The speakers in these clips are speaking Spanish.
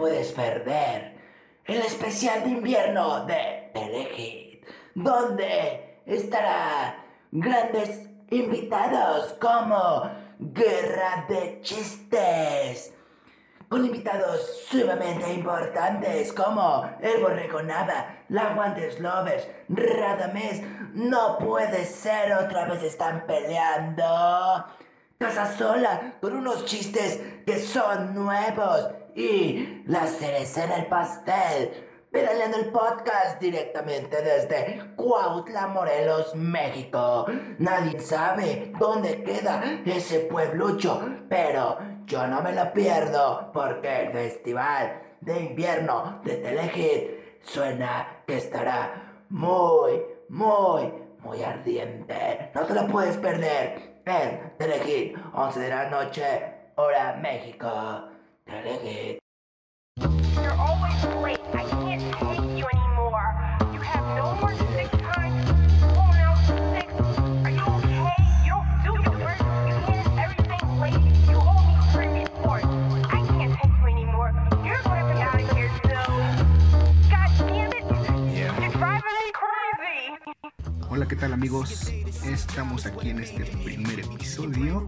puedes perder el especial de invierno de Telehit, donde estará grandes invitados como Guerra de Chistes, con invitados sumamente importantes como el Borrego Nava, la Guantes Lovers, Radames, no puede ser, otra vez están peleando. Casa sola, con unos chistes que son nuevos y la cereza en el pastel. Pedaleando el podcast directamente desde Cuautla, Morelos, México. Nadie sabe dónde queda ese pueblucho, pero yo no me lo pierdo porque el festival de invierno de Telehit suena que estará muy, muy, muy ardiente. No te lo puedes perder en Telehit, 11 de la noche, hora México. Telehit. You're always late. I can't take you anymore. You have no more sick time. Oh, now sick. Are you okay? You don't do your work. You handed everything late. You owe me three reports. I can't take you anymore. You're gonna be out of here soon. God damn it! You're driving me crazy. Hola, ¿qué tal amigos? Estamos aquí en este primer episodio.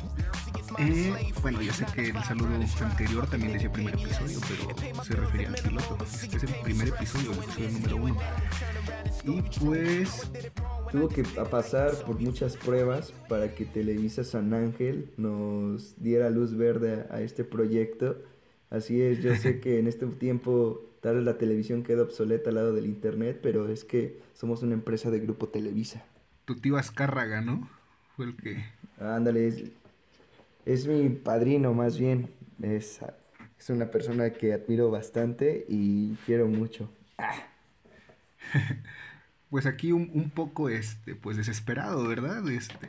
Eh, bueno, yo sé que el saludo anterior también decía primer episodio, pero se refería al piloto. Este es el primer episodio, el episodio número uno. Y pues, Tuvo que pasar por muchas pruebas para que Televisa San Ángel nos diera luz verde a, a este proyecto. Así es, yo sé que en este tiempo tal vez la televisión queda obsoleta al lado del internet, pero es que somos una empresa de grupo Televisa. tu tío Azcárraga, ¿no? Fue el que... Ándale, es, mi padrino más bien. Es, es una persona que admiro bastante y quiero mucho. Pues aquí un, un poco, este, pues desesperado, ¿verdad? Este,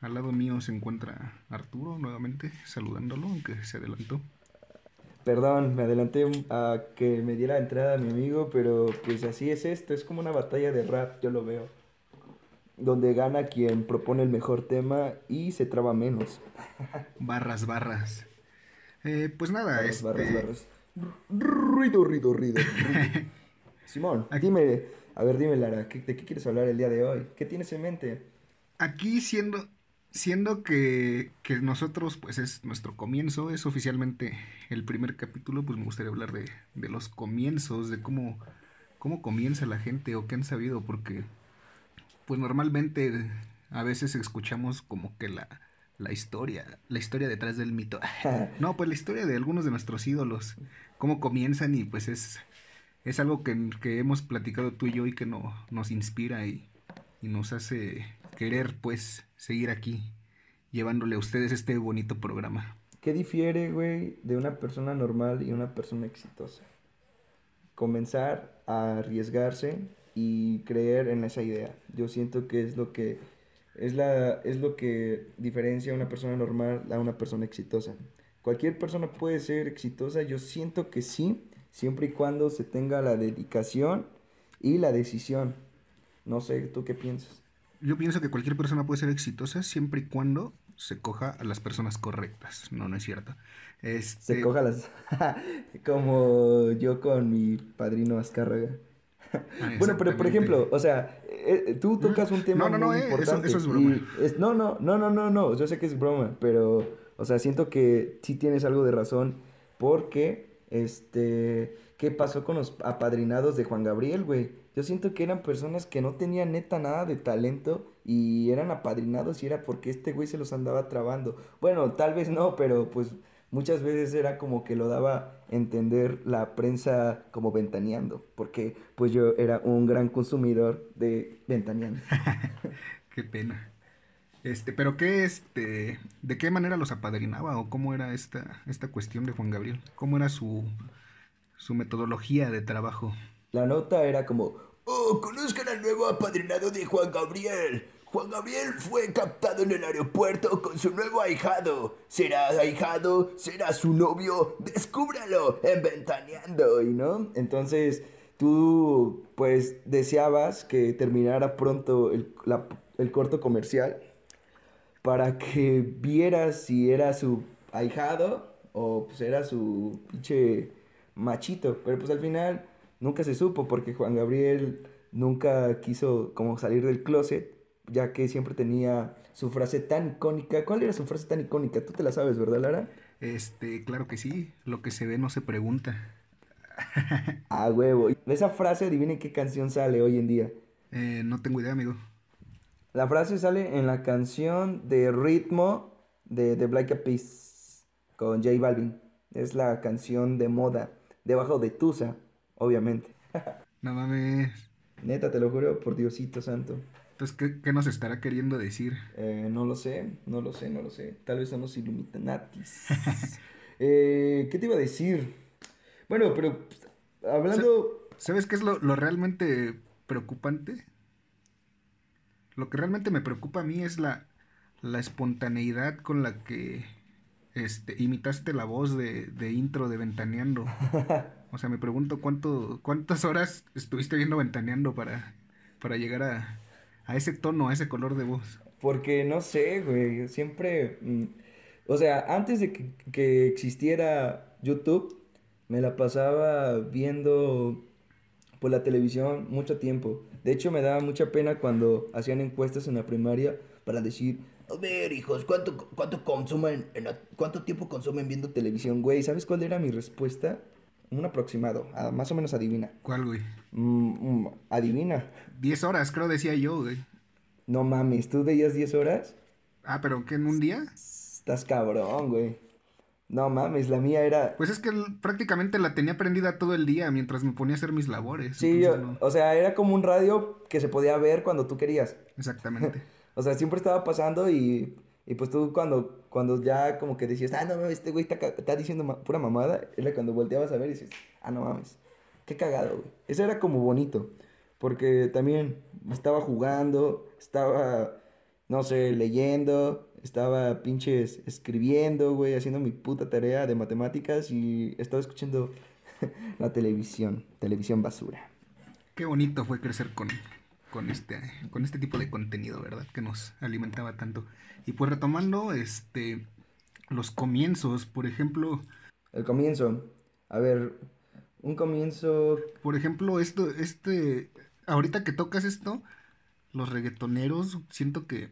al lado mío se encuentra Arturo nuevamente saludándolo, aunque se adelantó. Perdón, me adelanté a que me diera entrada mi amigo, pero pues así es esto, es como una batalla de rap, yo lo veo. Donde gana quien propone el mejor tema y se traba menos. Barras, barras. Eh, pues nada, Barras, este, barras, barras. Ruido, ruido, ruido. Simón, dime, a ver, dime Lara, ¿qué- ¿de qué quieres hablar el día de hoy? ¿Qué tienes en mente? aquí siendo, siendo que, que nosotros, pues es nuestro comienzo, es oficialmente el primer capítulo, pues me gustaría hablar de, de los comienzos, de cómo, cómo comienza la gente o qué han sabido, porque pues normalmente a veces escuchamos como que la, la historia, la historia detrás del mito. No, pues la historia de algunos de nuestros ídolos, cómo comienzan y pues es, es algo que, que hemos platicado tú y yo y que no, nos inspira y, y nos hace querer pues seguir aquí llevándole a ustedes este bonito programa. ¿Qué difiere, güey, de una persona normal y una persona exitosa? Comenzar a arriesgarse y creer en esa idea. Yo siento que es lo que es la es lo que diferencia a una persona normal a una persona exitosa. Cualquier persona puede ser exitosa, yo siento que sí, siempre y cuando se tenga la dedicación y la decisión. No sé, ¿tú qué piensas? Yo pienso que cualquier persona puede ser exitosa siempre y cuando se coja a las personas correctas. No, no es cierto. Este, Se coja las... Como yo con mi padrino Azcárraga. Bueno, pero por ejemplo, o sea, eh, eh, tú tocas un tema No, no, no, muy eh, eso- importante. eso es broma. es- no, no, no, no, no, no, yo sé que es broma, pero, o sea, siento que sí tienes algo de razón, porque, este, ¿qué pasó con los apadrinados de Juan Gabriel, güey? Yo siento que eran personas que no tenían neta nada de talento y eran apadrinados y era porque este güey se los andaba trabando. Bueno, tal vez no, pero pues muchas veces era como que lo daba entender la prensa como ventaneando, porque pues yo era un gran consumidor de ventaneando. Qué pena. Este, pero qué este, ¿de qué manera los apadrinaba o cómo era esta esta cuestión de Juan Gabriel? ¿Cómo era su su metodología de trabajo? La nota era como, oh, conozcan al nuevo apadrinado de Juan Gabriel. Juan Gabriel fue captado en el aeropuerto con su nuevo ahijado. ¿Será ahijado? ¿Será su novio? Descúbralo en Ventaneando, ¿y no? Entonces, tú, pues, deseabas que terminara pronto el, corto comercial para que vieras si era su ahijado o pues era su pinche machito, pero pues al final nunca se supo porque Juan Gabriel nunca quiso como salir del closet, ya que siempre tenía su frase tan icónica. ¿Cuál era su frase tan icónica? Tú te la sabes, ¿verdad, Lara? Este, claro que sí. Lo que se ve no se pregunta. Ah, huevo. De esa frase, adivinen qué canción sale hoy en día. Eh, no tengo idea, amigo. La frase sale en la canción de ritmo de The Black Eyed Peas con J Balvin. Es la canción de moda, debajo de Tusa, obviamente. No mames. Neta, te lo juro, por Diosito santo. Entonces, ¿qué, qué nos estará queriendo decir? Eh, no lo sé, no lo sé, no lo sé. Tal vez son los Illuminatis. eh, ¿Qué te iba a decir? Bueno, pero pues, hablando... ¿Sabes qué es lo, lo realmente preocupante? Lo que realmente me preocupa a mí es la, la espontaneidad con la que este, imitaste la voz de, de intro de Ventaneando. O sea, me pregunto cuánto, cuántas horas estuviste viendo Ventaneando para, para llegar a, a ese tono, a ese color de voz. Porque no sé, güey, siempre... mm, o sea, antes de que, que existiera YouTube, me la pasaba viendo por la televisión mucho tiempo. De hecho, me daba mucha pena cuando hacían encuestas en la primaria para decir, a ver, hijos, ¿cuánto, cuánto consumen, en la- cuánto tiempo consumen viendo televisión, güey? ¿Sabes cuál era mi respuesta? Un aproximado, más o menos adivina. ¿Cuál, güey? Mm, mm, adivina. 10 horas, creo decía yo, güey. No mames, ¿tú veías 10 horas? Ah, pero ¿qué en un día? Estás cabrón, güey. No mames, la mía era... Pues es que prácticamente la tenía prendida todo el día mientras me ponía a hacer mis labores. Sí, yo, no- o sea, era como un radio que se podía ver cuando tú querías. Exactamente. O sea, siempre estaba pasando y, y pues tú cuando, cuando ya como que decías, ah, no mames, este güey está, está diciendo pura mamada, era cuando volteabas a ver y dices, ah, no mames, qué cagado, güey. Eso era como bonito, porque también estaba jugando, estaba, no sé, leyendo, estaba pinches escribiendo, güey, haciendo mi puta tarea de matemáticas y estaba escuchando la televisión, televisión basura. Qué bonito fue crecer con, con, este, con este tipo de contenido, ¿verdad? Que nos alimentaba tanto. Y pues retomando este, los comienzos, por ejemplo, El comienzo, a ver, un comienzo por ejemplo, esto, este, ahorita que tocas esto, los reggaetoneros, siento que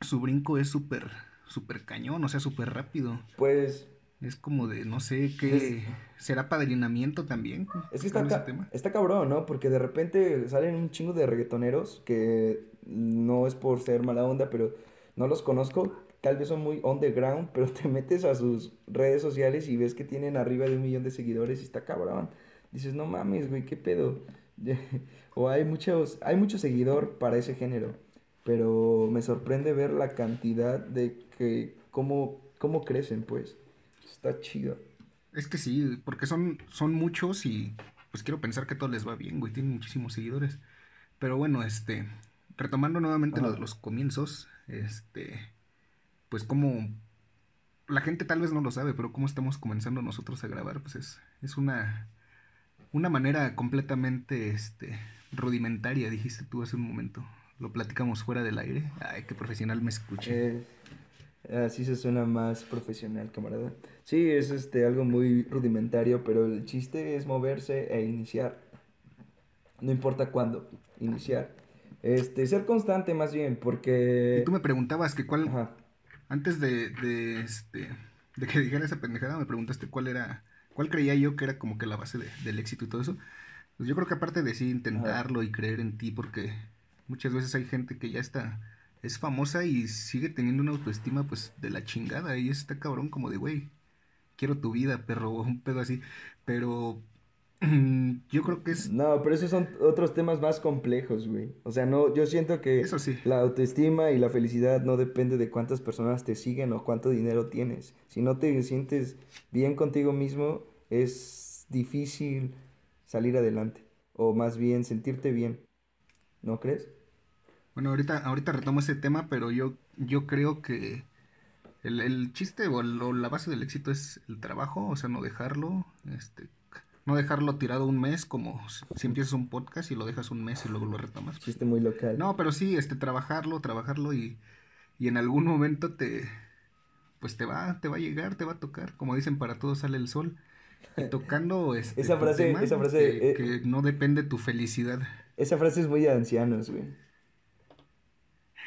su brinco es súper, súper cañón, o sea, súper rápido. Pues Es como de, no sé, qué, ¿será padrinamiento también? es que está, ca- tema? está cabrón, ¿no? Porque de repente salen un chingo de reggaetoneros que no es por ser mala onda, pero no los conozco. Tal vez son muy underground, pero te metes a sus redes sociales y ves que tienen arriba de un millón de seguidores y está cabrón. Dices, no mames, güey, qué pedo. o hay muchos, hay mucho seguidor para ese género, pero me sorprende ver la cantidad de que, cómo, cómo crecen, pues. Está chido. Es que sí, porque son, son muchos y pues quiero pensar que todo les va bien, güey, tienen muchísimos seguidores. Pero bueno, este, retomando nuevamente lo de los comienzos, este, pues como la gente tal vez no lo sabe, pero cómo estamos comenzando nosotros a grabar, pues es, es una, una manera completamente, este, rudimentaria, dijiste tú hace un momento. Lo platicamos fuera del aire. Ay, qué profesional me escuché. Eh, así se suena más profesional, camarada. Sí, es este algo muy rudimentario, pero el chiste es moverse e iniciar. No importa cuándo, iniciar. Este, ser constante más bien, porque... y tú me preguntabas que cuál, Ajá. Antes de, de, este, de que dijera esa pendejada, me preguntaste cuál era, cuál creía yo que era como que la base de- del éxito y todo eso. Pues yo creo que aparte de sí intentarlo y creer en ti, porque muchas veces hay gente que ya está, es famosa y sigue teniendo una autoestima pues de la chingada y está cabrón como de, güey, quiero tu vida, perro, o un pedo así. Pero yo creo que es, No, pero esos son otros temas más complejos, güey. O sea, no, yo siento que eso sí, la autoestima y la felicidad no depende de cuántas personas te siguen o cuánto dinero tienes. Si no te sientes bien contigo mismo, es difícil salir adelante. O más bien sentirte bien. ¿No crees? Bueno, ahorita, ahorita retomo ese tema, pero yo, yo creo que el, el chiste o, el- o la base del éxito es el trabajo, o sea, no dejarlo, este, no dejarlo tirado un mes, como si empiezas un podcast y lo dejas un mes y luego lo retomas. pues, Chiste muy local. no, pero sí, este, trabajarlo, trabajarlo y, y en algún momento te, pues te va, te va a llegar, te va a tocar, como dicen, para todo sale el sol. Y tocando este, Esa tu frase- tema, esa frase, que, eh, que no depende tu felicidad. Esa frase es muy de ancianos, güey.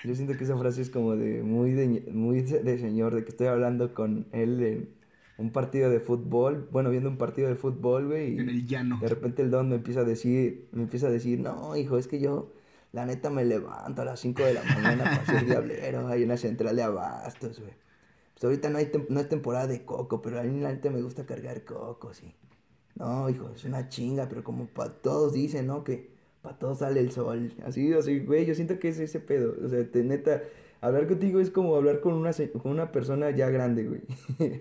Yo siento que esa frase es como de muy de, muy de señor, de que estoy hablando con él en un partido de fútbol, bueno, viendo un partido de fútbol, güey, En y el llano. de repente el don me empieza a decir, me empieza a decir, no, hijo, es que yo, la neta, me levanto a las 5 de la mañana para ser diablero en la central de abastos, güey. Pues ahorita no, hay no es temporada de coco, pero a mí la neta me gusta cargar coco, sí. No, hijo, es una chinga, pero como para todos dicen, ¿no? Que para todos sale el sol. Así, así, güey, yo siento que es ese pedo. O sea, te, neta, hablar contigo es como hablar con una, con una persona ya grande, güey.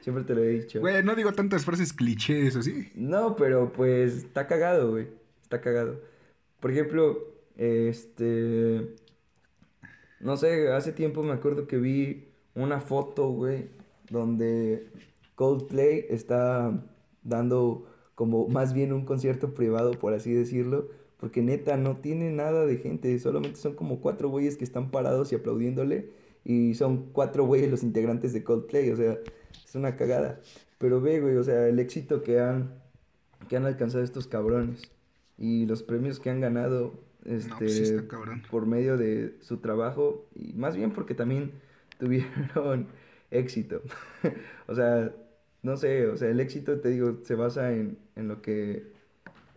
Siempre te lo he dicho. Güey, no digo tantas frases clichés, así. No, pero pues está cagado, güey. Está cagado. Por ejemplo, este... No sé, hace tiempo me acuerdo que vi una foto, güey, donde Coldplay está dando como más bien un concierto privado, por así decirlo, porque neta no tiene nada de gente, solamente son como cuatro güeyes que están parados y aplaudiéndole, y son cuatro güeyes los integrantes de Coldplay, o sea, es una cagada. Pero ve, güey, o sea, el éxito que han, que han alcanzado estos cabrones y los premios que han ganado, este, No, pues sí está por medio de su trabajo y más bien porque también tuvieron éxito. o sea, no sé, o sea, el éxito, te digo, se basa en, en lo que,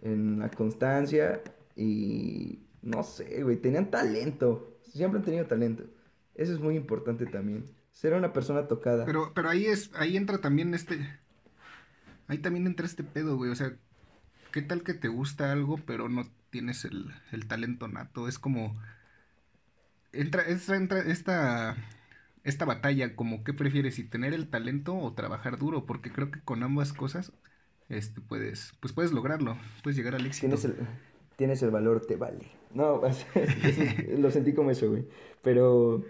en la constancia y no sé, güey, tenían talento, siempre han tenido talento. Eso es muy importante también. Ser una persona tocada. Pero, pero ahí es, ahí entra también este. Ahí también entra este pedo, güey. O sea, ¿qué tal que te gusta algo, pero no tienes el, el talento nato? Es como. Entra, entra, entra esta. Esta batalla, como qué prefieres, si tener el talento o trabajar duro, porque creo que con ambas cosas, este puedes, pues puedes lograrlo, puedes llegar al éxito. Tienes el, tienes el valor, te vale. No, lo sentí como eso, güey. Pero,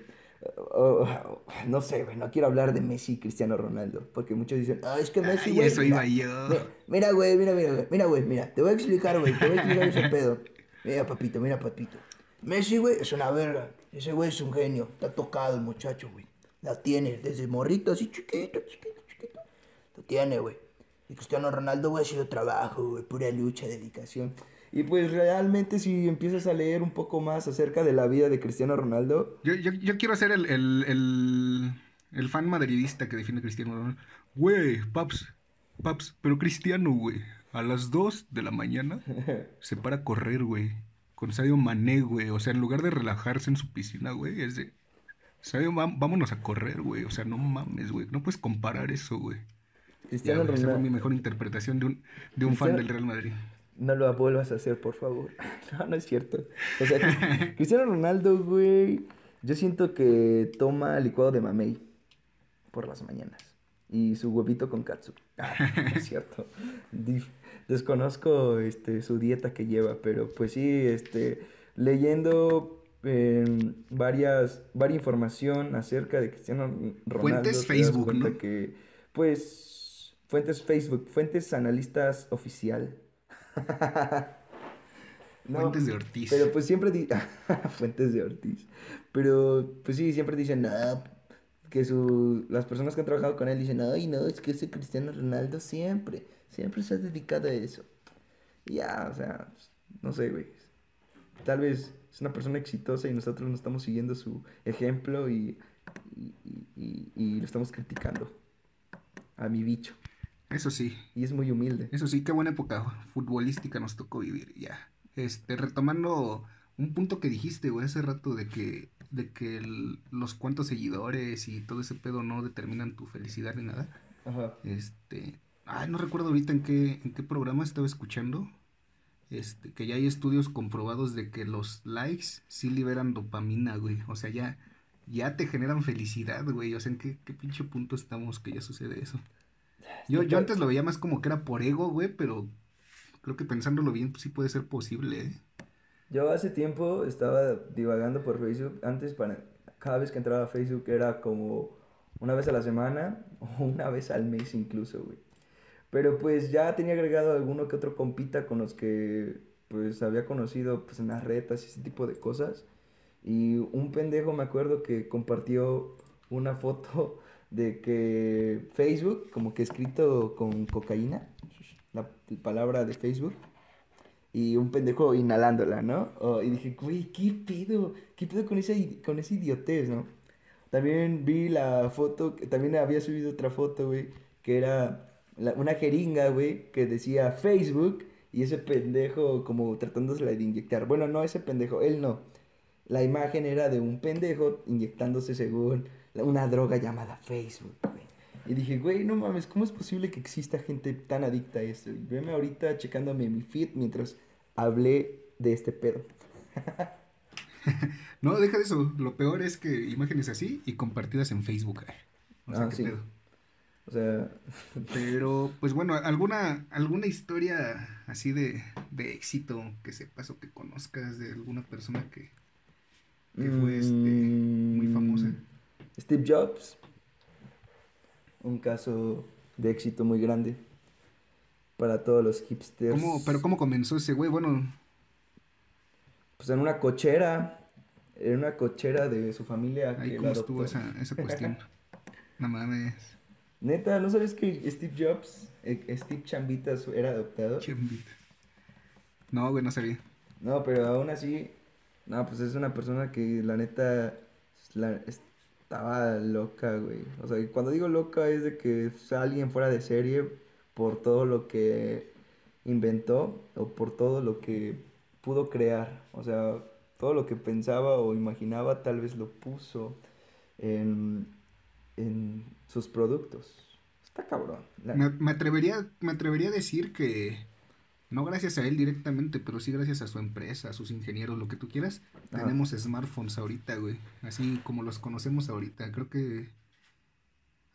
oh, oh, no sé, güey, no quiero hablar de Messi y Cristiano Ronaldo. Porque muchos dicen, ah, es que Messi, Ay, güey. eso mira, iba yo. Mira, güey, mira, mira, güey, mira, güey, mira. Te voy a explicar, güey, te voy a explicar ese pedo. Mira, papito, mira, papito. Messi, güey, es una verga. Ese güey es un genio. Está tocado el muchacho, güey. La tiene desde morrito, así chiquito, chiquito, chiquito. Lo tiene, güey. Y Cristiano Ronaldo, güey, ha sido trabajo, güey, pura lucha, dedicación. Y pues realmente si empiezas a leer un poco más acerca de la vida de Cristiano Ronaldo, Yo, yo, yo quiero ser el, el, el, el fan madridista que defiende a Cristiano Ronaldo. Güey, Paps, Paps, pero Cristiano, güey, a las 2 de la mañana se para a correr, güey, con Sadio Mané, güey. O sea, en lugar de relajarse en su piscina, güey, es de... Sadio, vámonos a correr, güey. O sea, no mames, güey. No puedes comparar eso, güey. Cristiano güey, esa fue mi Ronaldo... mejor interpretación de un, de un fan del Real Madrid. No lo vuelvas a hacer, por favor. No, no es cierto. O sea, Cris- Cristiano Ronaldo, güey, yo siento que toma licuado de mamey por las mañanas. Y su huevito con katsu. Ah, no es cierto. Desconozco este, su dieta que lleva, pero pues sí, este, leyendo eh, varias, varia información acerca de Cristiano Ronaldo. Fuentes Facebook, ¿no? que, pues, fuentes Facebook, fuentes analistas oficial. No, Fuentes de Ortiz. Pero pues siempre Fuentes de Ortiz. Pero pues sí, siempre dicen, no, que su... las personas que han trabajado con él dicen, ay, no, es que ese Cristiano Ronaldo siempre, siempre se ha dedicado a eso. Y ya, o sea, no sé, güey. Tal vez es una persona exitosa y nosotros no estamos siguiendo su ejemplo y, y, y- y- y lo estamos criticando. A mi bicho. Eso sí. Y es muy humilde. Eso sí, qué buena época futbolística nos tocó vivir, ya. Este, retomando un punto que dijiste, güey, hace rato de que, de que el- los cuantos seguidores y todo ese pedo no determinan tu felicidad ni nada. Ajá. Este, ay, no recuerdo ahorita en qué, en qué programa estaba escuchando. Este, que ya hay estudios comprobados de que los likes sí liberan dopamina, güey. O sea, ya, ya te generan felicidad, güey. O sea, ¿en qué, qué pinche punto estamos que ya sucede eso? Yo, yo antes lo veía más como que era por ego, güey, pero creo que pensándolo bien, pues sí puede ser posible, ¿eh? Yo hace tiempo estaba divagando por Facebook. Antes, para cada vez que entraba a Facebook era como una vez a la semana o una vez al mes incluso, güey. Pero pues ya tenía agregado alguno que otro compita con los que pues había conocido pues en las retas y ese tipo de cosas. Y un pendejo me acuerdo que compartió una foto de que Facebook, como que escrito con cocaína, la palabra de Facebook, y un pendejo inhalándola, ¿no? Oh, y dije, güey, ¿qué pedo? ¿Qué pedo con esa, con esa idiotez, no? También vi la foto, también había subido otra foto, güey, que era la- una jeringa, güey, que decía Facebook y ese pendejo como tratándosela de inyectar. Bueno, no ese pendejo, él no. La imagen era de un pendejo inyectándose según una droga llamada Facebook, güey. Y dije, güey, no mames, ¿cómo es posible que exista gente tan adicta a esto? Y veme ahorita checándome mi feed mientras hablé de este pedo. No, deja de eso. Lo peor es que imágenes así y compartidas en Facebook. ay. O sea, Ah, qué sí. pedo. O sea, Pero, pues bueno, alguna, alguna historia así de, de éxito que sepas o que conozcas de alguna persona que, que fue este, muy famosa. mm, Steve Jobs. Un caso de éxito muy grande para todos los hipsters. ¿Cómo, pero ¿cómo comenzó ese güey? Bueno, Pues en una cochera, en una cochera de su familia ahí que cómo estuvo esa, esa cuestión. No mames. Neta, ¿no sabes que Steve Jobs, eh, Steve Chambitas era adoptado? Chambita. No, güey, no sabía. No, pero aún así, no, pues es una persona que la neta la- estaba loca, güey. O sea, cuando digo loca es de que alguien fuera de serie por todo lo que inventó o por todo lo que pudo crear. O sea, todo lo que pensaba o imaginaba tal vez lo puso en, en sus productos. Está cabrón. la- Me, me atrevería, me atrevería a decir que no gracias a él directamente, pero sí gracias a su empresa, a sus ingenieros, lo que tú quieras, Ajá. tenemos smartphones ahorita, güey. Así como los conocemos ahorita. Creo que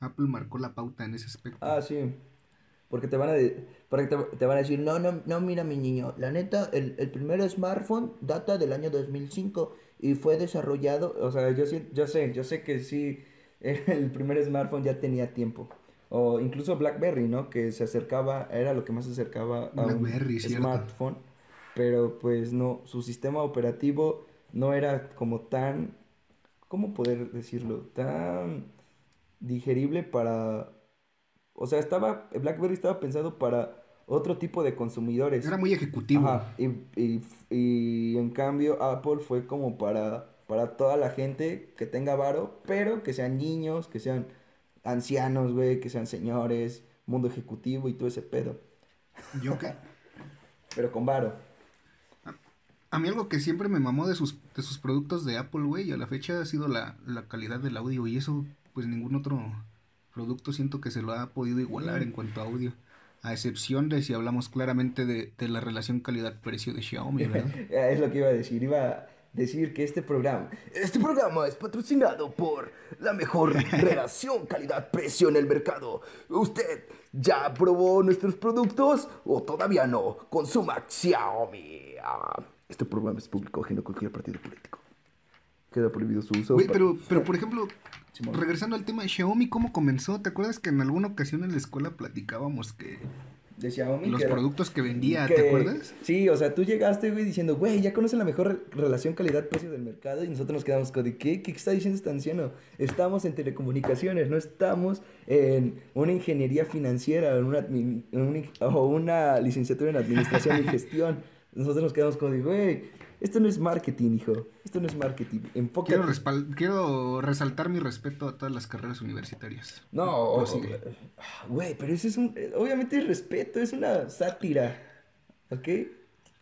Apple marcó la pauta en ese aspecto. Ah, sí. Porque te van a, de- porque te, te van a decir, no, no, no, mira mi niño, la neta, el, el primer smartphone data del año 2005 y fue desarrollado, o sea, yo, sí- yo sé, yo sé que sí, el primer smartphone ya tenía tiempo. O incluso BlackBerry, ¿no? Que se acercaba, era lo que más se acercaba a un cierto. smartphone. Pero pues no, su sistema operativo no era como tan, ¿cómo poder decirlo? Tan digerible para... O sea, estaba, BlackBerry estaba pensado para otro tipo de consumidores. Era muy ejecutivo. Ajá, y, y- y en cambio Apple fue como para, para toda la gente que tenga varo, pero que sean niños, que sean ancianos, güey, que sean señores, mundo ejecutivo y todo ese pedo. Yo que Pero con varo. a mí algo que siempre me mamó de sus de sus productos de Apple, güey, y a la fecha ha sido la, la calidad del audio y eso pues ningún otro producto siento que se lo ha podido igualar en cuanto a audio. A excepción de si hablamos claramente de, de la relación calidad-precio de Xiaomi, ¿verdad? Es lo que iba a decir. Iba decir que este programa. Este programa es patrocinado por la mejor relación calidad-precio en el mercado. ¿Usted ya probó nuestros productos o todavía no? Consuma Xiaomi. Este programa es público ajeno a cualquier partido político. Queda prohibido su uso. Pa- pero, pero por ejemplo, regresando al tema de Xiaomi, ¿cómo comenzó? ¿Te acuerdas que en alguna ocasión en la escuela platicábamos que De Xiaomi. los que era- productos que vendía, que- ¿te acuerdas? Sí, o sea, tú llegaste, güey, diciendo, güey, ya conocen la mejor re- relación calidad-precio del mercado y nosotros nos quedamos con, ¿de qué? ¿Qué está diciendo este anciano? Estamos en telecomunicaciones, no estamos en una ingeniería financiera en una en un o una licenciatura en administración y gestión. Nosotros nos quedamos con, güey, esto no es marketing, hijo, esto no es marketing, enfócate. Quiero, quiero resaltar mi respeto a todas las carreras universitarias. No, güey, pero eso es un, obviamente es respeto, es una sátira, ¿ok?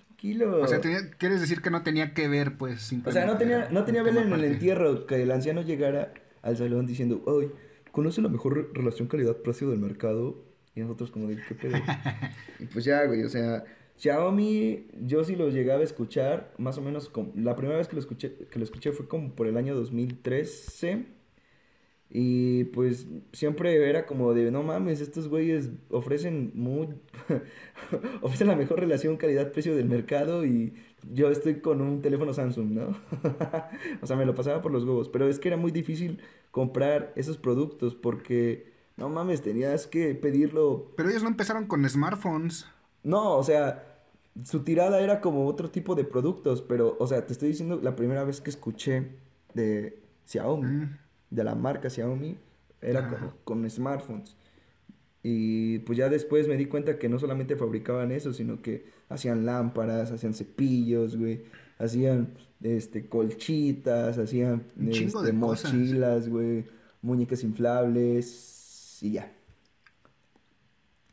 Tranquilo. O sea, tenía- quieres decir que no tenía que ver, pues, O sea, no tenía, no tenía vela en el entierro que el anciano llegara al salón diciendo, ay, ¿conoce la mejor re- relación calidad-precio del mercado? Y nosotros como de, ¿qué pedo? y pues ya, güey, o sea, Xiaomi, yo sí lo llegaba a escuchar, más o menos, como, la primera vez que lo escuché, que lo escuché fue como por el año 2013. Y pues siempre era como de, no mames, estos güeyes ofrecen muy... ofrecen la mejor relación calidad-precio del mercado y yo estoy con un teléfono Samsung, ¿no? o sea, me lo pasaba por los huevos, pero es que era muy difícil comprar esos productos porque, no mames, tenías que pedirlo... Pero ellos no empezaron con smartphones. No, o sea, su tirada era como otro tipo de productos, pero, o sea, te estoy diciendo, la primera vez que escuché de Xiaomi Mm. de la marca Xiaomi era como con smartphones. Y pues ya después me di cuenta que no solamente fabricaban eso, sino que hacían lámparas, hacían cepillos, güey, hacían este colchitas, hacían este, de cosas. mochilas, güey, muñecas inflables y ya.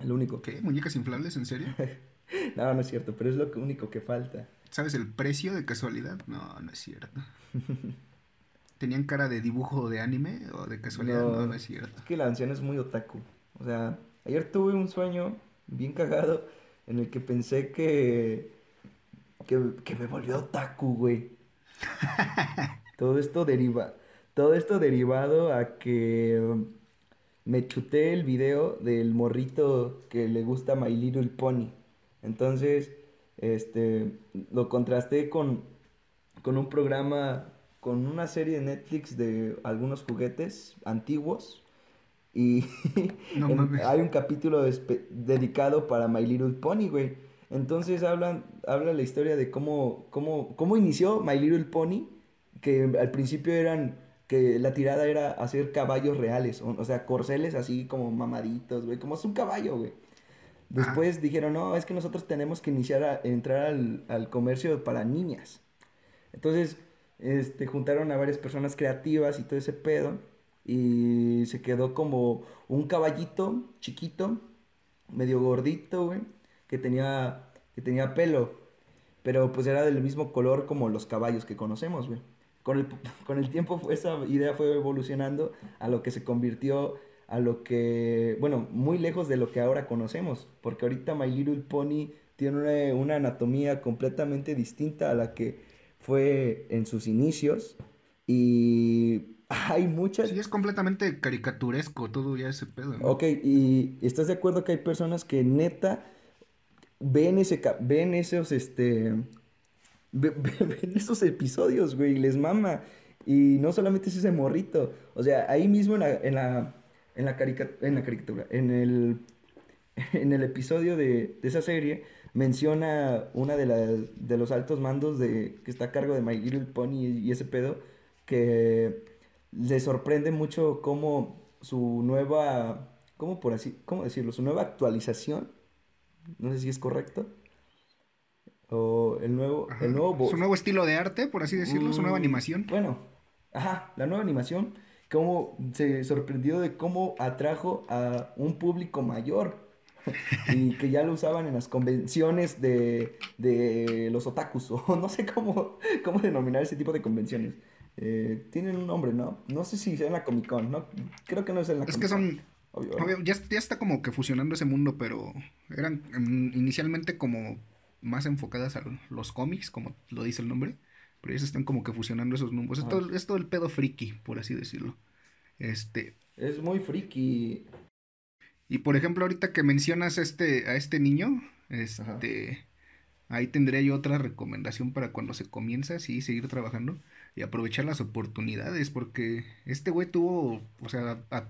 Lo único. ¿Qué? ¿Muñecas inflables? ¿En serio? No, no es cierto, pero es lo único que falta. ¿Sabes el precio de casualidad? No, no es cierto. ¿Tenían cara de dibujo de anime o de casualidad? No. No, no es cierto. Es que la anciana es muy otaku. O sea, ayer tuve un sueño bien cagado en el que pensé que, que, que me volvió otaku, güey. Todo esto deriva, todo esto derivado a que me chuté el video del morrito que le gusta My Little Pony. Entonces, este, lo contrasté con, con un programa, con una serie de Netflix de algunos juguetes antiguos. Y No en- mames. hay un capítulo dedicado para My Little Pony, güey. Entonces hablan, habla la historia de cómo, cómo, cómo inició My Little Pony, que al principio eran, que la tirada era hacer caballos reales, o, o sea, corceles así como mamaditos, güey, como es un caballo, güey. Después dijeron, no, es que nosotros tenemos que iniciar a entrar al, al comercio para niñas. Entonces, este, juntaron a varias personas creativas y todo ese pedo. Y se quedó como un caballito chiquito, medio gordito, güey, que tenía, que tenía pelo. Pero pues era del mismo color como los caballos que conocemos, güey. Con el, con el tiempo esa idea fue evolucionando a lo que se convirtió a lo que, bueno, muy lejos de lo que ahora conocemos, porque ahorita My Little Pony tiene una, una anatomía completamente distinta a la que fue en sus inicios y hay muchas... Sí, es completamente caricaturesco todo ya ese pedo. ¿no? Ok, y estás de acuerdo que hay personas que neta ven ese ca- ven esos este ve- ve- ven esos episodios, güey, y les mama. Y no solamente es ese morrito, o sea, ahí mismo en la en la en la carica- en la caricatura, en el en el episodio de, de esa serie menciona una de las de los altos mandos de que está a cargo de My Little Pony y, ese pedo que le sorprende mucho cómo su nueva cómo por así cómo decirlo su nueva actualización no sé si es correcto o el nuevo Ajá. el nuevo vo- Su nuevo estilo de arte, por así decirlo, su nueva Mm, animación. Bueno, ajá, la nueva animación, cómo se sorprendió de cómo atrajo a un público mayor y que ya lo usaban en las convenciones de, de los otakus, o no sé cómo, cómo denominar ese tipo de convenciones. Eh, tienen un nombre, ¿no? No sé si sea en la Comic Con, ¿no? Creo que no es en la Es que Comic-Con. son. Obvio, obvio, ya, ya está como que fusionando ese mundo, pero eran mm, inicialmente como más enfocadas a los cómics, como lo dice el nombre. Pero ya se están como que fusionando esos números. Es todo, es todo el pedo friki, por así decirlo. Este. Es muy friki. Y por ejemplo, ahorita que mencionas este, a este niño, este, ahí tendría yo otra recomendación para cuando se comienza así, seguir trabajando y aprovechar las oportunidades, porque este güey tuvo, o sea, a-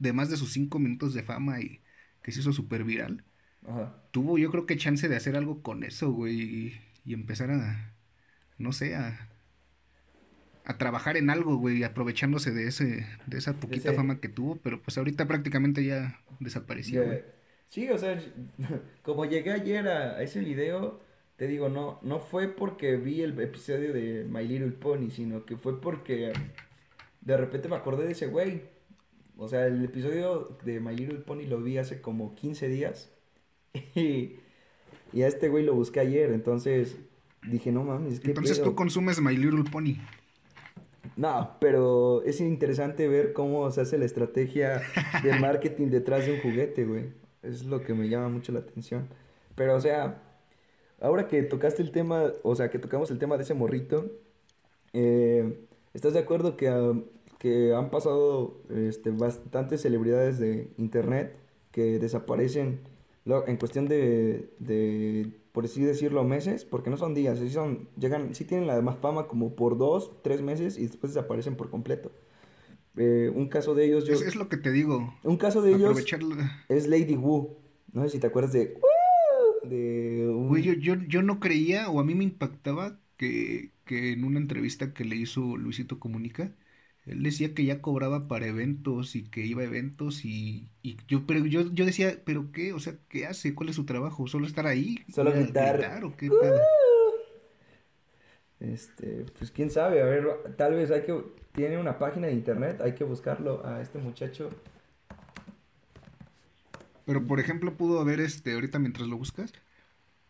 además de sus cinco minutos de fama y que se hizo súper viral, Ajá. tuvo yo creo que chance de hacer algo con eso, güey, y, y empezar a, no sé, a, a trabajar en algo, güey, aprovechándose de ese, de esa poquita ese- fama que tuvo, pero pues ahorita prácticamente ya desapareció. Sí, o sea, como llegué ayer a, a ese video, te digo, no, no fue porque vi el episodio de My Little Pony, sino que fue porque de repente me acordé de ese güey. O sea, el episodio de My Little Pony lo vi hace como 15 días. Y, y a este güey lo busqué ayer, entonces dije, no mames, qué Entonces pedo?". tú consumes My Little Pony. No, pero es interesante ver cómo se hace la estrategia de marketing detrás de un juguete, güey. Es lo que me llama mucho la atención. Pero, o sea, ahora que tocaste el tema, o sea, que tocamos el tema de ese morrito, eh, ¿estás de acuerdo que, ah, que han pasado este, bastantes celebridades de internet que desaparecen lo- en cuestión de, de, por así decirlo, meses? Porque no son días, sí, son, llegan, sí tienen la más fama como por dos, tres meses y después desaparecen por completo. Eh, un caso de ellos, yo, Es, es lo que te digo. un caso de ellos la- es Lady Wu. No sé si te acuerdas de... De un- Güey, yo, yo, yo no creía, o a mí me impactaba que, que en una entrevista que le hizo Luisito Comunica, Él decía que ya cobraba para eventos y que iba a eventos y, y yo, pero yo, yo decía, ¿pero qué? O sea, ¿qué hace? ¿Cuál es su trabajo? ¿Solo estar ahí? Solo ¿Ir a gritar. o qué pedo? Este, pues quién sabe, a ver, tal vez hay que, tiene una página de internet, hay que buscarlo a este muchacho. Pero por ejemplo, pudo haber, este, ahorita mientras lo buscas,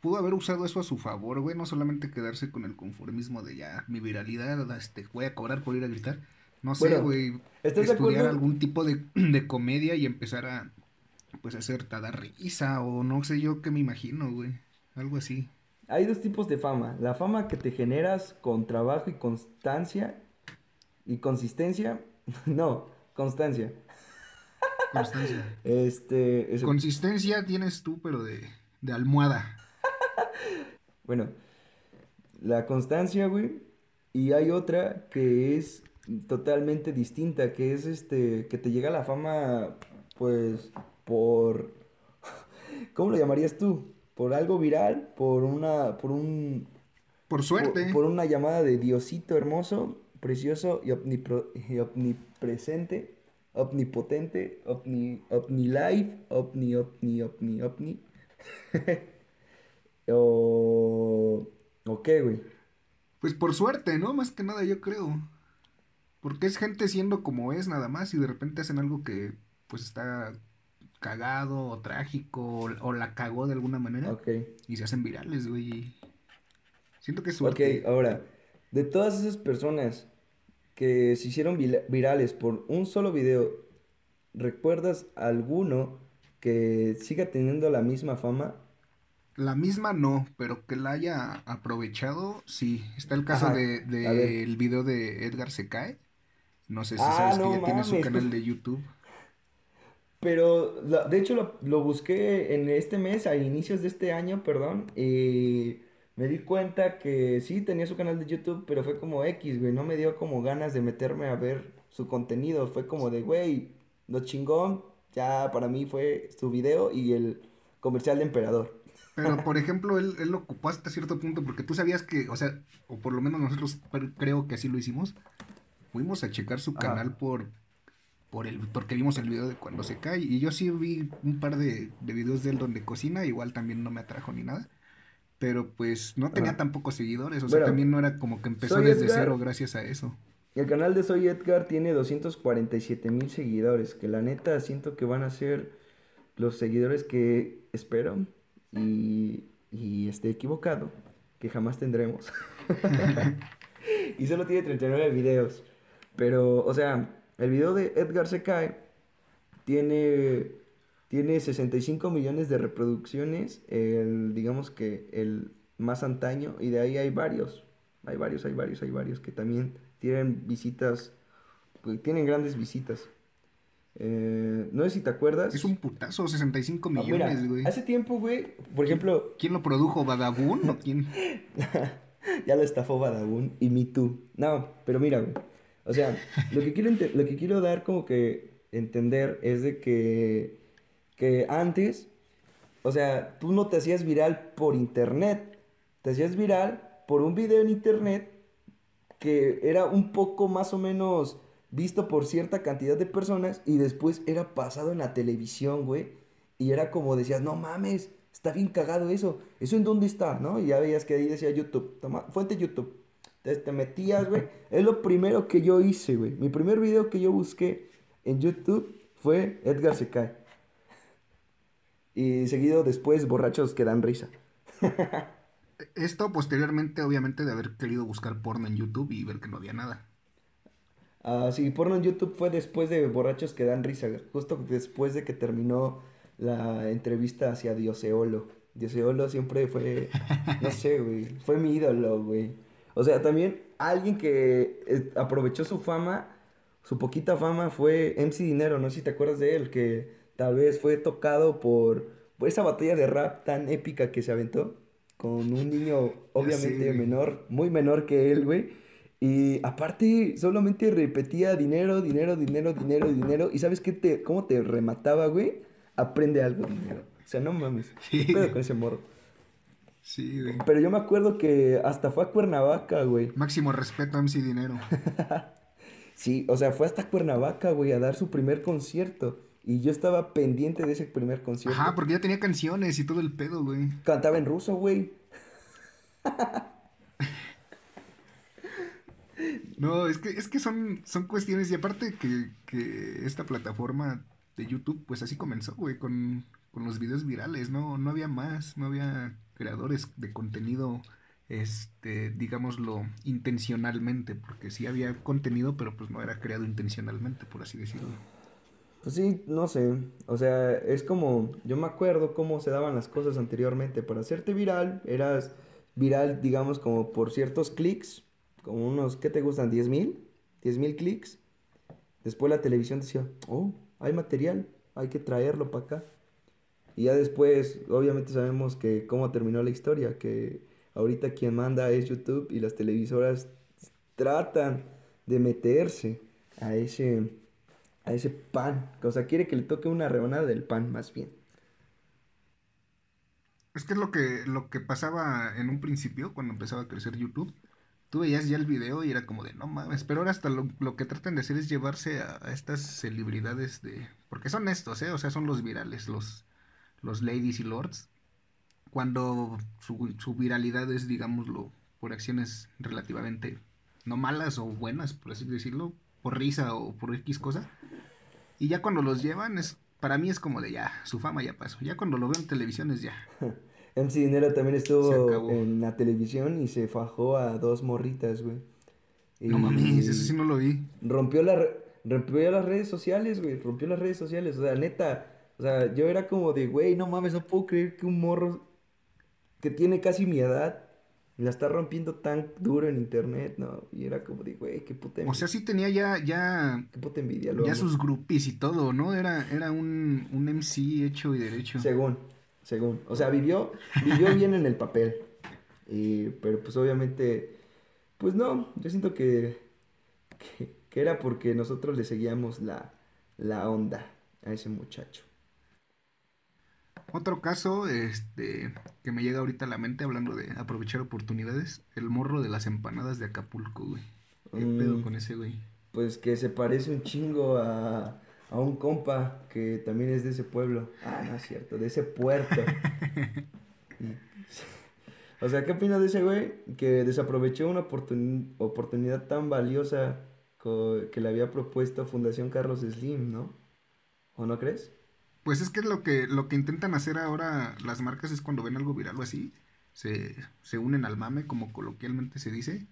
pudo haber usado eso a su favor, güey, no solamente quedarse con el conformismo de ya, mi viralidad, este, voy a cobrar por ir a gritar. No sé, Bueno, güey, ¿estás de estudiar algún tipo de, de comedia y empezar a, pues, hacer a dar risa o no sé yo qué me imagino, güey, algo así. Hay dos tipos de fama, la fama que te generas con trabajo y constancia y consistencia, no, constancia. Constancia. Este, eso- Consistencia tienes tú, pero de, de almohada. Bueno, la constancia, güey. Y hay otra que es totalmente distinta, que es este, que te llega la fama, pues, por, ¿cómo lo llamarías tú? Por algo viral, por una, por un, Por suerte. por, por una llamada de Diosito hermoso, precioso y, omnipro- y omnipresente, omnipotente, omni, omnilife, omni, omni, omni, omni. o, ¿o qué, güey? Pues por suerte, ¿no? Más que nada yo creo. Porque es gente siendo como es nada más y de repente hacen algo que pues está cagado o trágico o, o la cagó de alguna manera Ok. y se hacen virales, güey. Siento que es Ok, suerte. ahora, de todas esas personas que se hicieron virales por un solo video, ¿recuerdas alguno que siga teniendo la misma fama? La misma no, pero que la haya aprovechado, sí. Está el caso Ajá, de, ver. del video de Edgar se cae. No sé si Ah, sabes que ya tiene su canal pues- de YouTube. Pero, la- de hecho, lo, lo busqué en este mes, a inicios de este año, perdón, y me di cuenta que sí tenía su canal de YouTube, pero fue como X, güey, no me dio como ganas de meterme a ver su contenido, fue como de, güey, lo chingón, ya para mí fue su video y el comercial de Emperador. Pero, por ejemplo, él, él lo ocupó hasta cierto punto porque tú sabías que, o sea, o por lo menos nosotros creo que así lo hicimos. Fuimos a checar su Ajá. canal por, por el, porque vimos el video de cuando se cae. Y yo sí vi un par de, de videos de él donde cocina, igual también no me atrajo ni nada. Pero pues no tenía Ajá. tan pocos seguidores, o sea, también no era como que empezó desde Edgar. cero gracias a eso. El canal de Soy Edgar tiene 247 mil seguidores, que la neta siento que van a ser los seguidores que espero y, y esté equivocado, que jamás tendremos. y solo tiene 39 videos. Pero, o sea, el video de Edgar se cae tiene, tiene 65 millones de reproducciones, el, digamos que el más antaño, y de ahí hay varios, hay varios, hay varios, hay varios que también tienen visitas, pues, tienen grandes visitas. Eh, no sé si te acuerdas. Es un putazo, 65 Ah, millones, güey. hace tiempo, güey, por ejemplo, ¿Quién lo produjo? ¿Badabun o quién? ya lo estafó Badabun y Me Too. No, pero mira, güey. O sea, lo que quiero, lo que quiero dar como que entender es de que, que antes, o sea, tú no te hacías viral por internet, te hacías viral por un video en internet que era un poco más o menos visto por cierta cantidad de personas y después era pasado en la televisión, güey. Y era como decías, no mames, está bien cagado eso. ¿Eso en dónde está? ¿No? Y ya veías que ahí decía YouTube, toma, fuente YouTube. Entonces te metías, güey. Es lo primero que yo hice, güey. Mi primer video que yo busqué en YouTube fue Edgar se cae. Y seguido después, borrachos que dan risa. Esto posteriormente, obviamente, de haber querido buscar porno en YouTube y ver que no había nada. Ah, sí, porno en YouTube fue después de Borrachos que dan risa, justo después de que terminó la entrevista hacia Dioseolo. Dioseolo siempre fue, no sé, güey, fue mi ídolo, güey. O sea, también alguien que eh, aprovechó su fama, su poquita fama, fue MC Dinero, no sé si te acuerdas de él, que tal vez fue tocado por, por esa batalla de rap tan épica que se aventó con un niño obviamente menor, muy menor que él, güey. Y aparte, solamente repetía dinero, dinero, dinero, dinero, dinero. ¿Y sabes qué te, cómo te remataba, güey? Aprende algo, dinero. O sea, no mames. Sí. ¿Qué pedo con ese morro? Sí, güey. Pero yo me acuerdo que hasta fue a Cuernavaca, güey. Máximo respeto a MC Dinero. Sí, o sea, fue hasta Cuernavaca, güey, a dar su primer concierto. Y yo estaba pendiente de ese primer concierto. Ajá, porque ya tenía canciones y todo el pedo, güey. Cantaba en ruso, güey. No, es que, es que son, son cuestiones, y aparte que, que esta plataforma de YouTube, pues así comenzó, güey, con, con los videos virales, ¿no? No había más, no había creadores de contenido, este, digámoslo, intencionalmente, porque sí había contenido, pero pues no era creado intencionalmente, por así decirlo. Pues sí, no sé. O sea, es como, yo me acuerdo cómo se daban las cosas anteriormente. Para hacerte viral, eras viral, digamos, como por ciertos clics, como unos, ¿qué te gustan? ¿10 mil? ¿10 mil clics? Después la televisión decía, oh, hay material, hay que traerlo para acá. Y ya después, obviamente sabemos que cómo terminó la historia, que ahorita quien manda es YouTube y las televisoras tratan de meterse a ese, a ese pan. O sea, quiere que le toque una rebanada del pan más bien. Es que es lo que, lo que pasaba en un principio, cuando empezaba a crecer YouTube. Tú veías ya el video y era como de, no mames, pero ahora hasta lo, lo que tratan de hacer es llevarse a, a estas celebridades de... Porque son estos, ¿eh? O sea, son los virales, los, los ladies y lords. Cuando su, su viralidad es, digámoslo, por acciones relativamente no malas o buenas, por así decirlo, por risa o por X cosa. Y ya cuando los llevan, es para mí es como de ya, su fama ya pasó. Ya cuando lo veo en televisión es ya. MC Dinero también estuvo en la televisión y se fajó a dos morritas, güey. No mames, eso sí no lo vi. Rompió, la, re- rompió las redes sociales, güey. Rompió las redes sociales. O sea, neta. O sea, yo era como de, güey, no mames, no puedo creer que un morro que tiene casi mi edad la está rompiendo tan duro en internet, ¿no? Y era como de, güey, qué puta O envidia. sea, sí tenía ya, ya, qué puta envidia, lo ya sus groupies y todo, ¿no? Era, era un, un MC hecho y derecho. Según, según. O sea, vivió, vivió bien en el papel. Y, pero pues obviamente, pues no, yo siento que, que, que era porque nosotros le seguíamos la, la onda a ese muchacho. Otro caso, este, que me llega ahorita a la mente hablando de aprovechar oportunidades, el morro de las empanadas de Acapulco, güey. ¿Qué Mm. pedo con ese güey? Pues que se parece un chingo a, a un compa que también es de ese pueblo. Ah, no es cierto, de ese puerto. Y- o sea, ¿qué opinas de ese güey? Que desaprovechó una oportun- oportunidad tan valiosa que le había propuesto Fundación Carlos Slim, ¿no? ¿O no crees? Pues es que lo que, lo que intentan hacer ahora las marcas es cuando ven algo viral o así, se, se unen al mame, como coloquialmente se dice,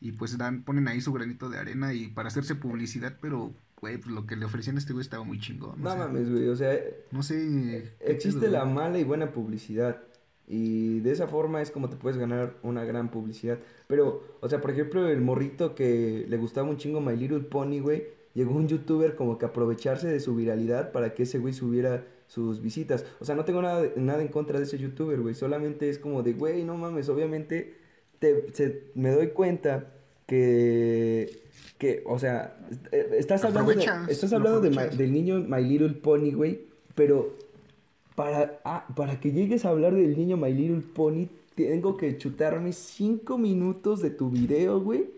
y pues dan, ponen ahí su granito de arena y para hacerse publicidad, pero, güey, pues lo que le ofrecían a este güey estaba muy chingón. No o sea, mames, güey, o sea, No sé. qué existe la güey. mala y buena publicidad. Y de esa forma es como te puedes ganar una gran publicidad. Pero, o sea, por ejemplo, el morrito que le gustaba un chingo My Little Pony, güey, llegó un youtuber como que aprovecharse de su viralidad para que ese güey subiera sus visitas. O sea, no tengo nada, nada en contra de ese youtuber, güey. Solamente es como de, güey, no mames, obviamente te, se- me doy cuenta que, que, o sea, eh, estás hablando, de, estás hablando de My- aprovechas. del niño My Little Pony, güey, pero para, ah, para que llegues a hablar del niño My Little Pony, tengo que chutarme cinco minutos de tu video, güey,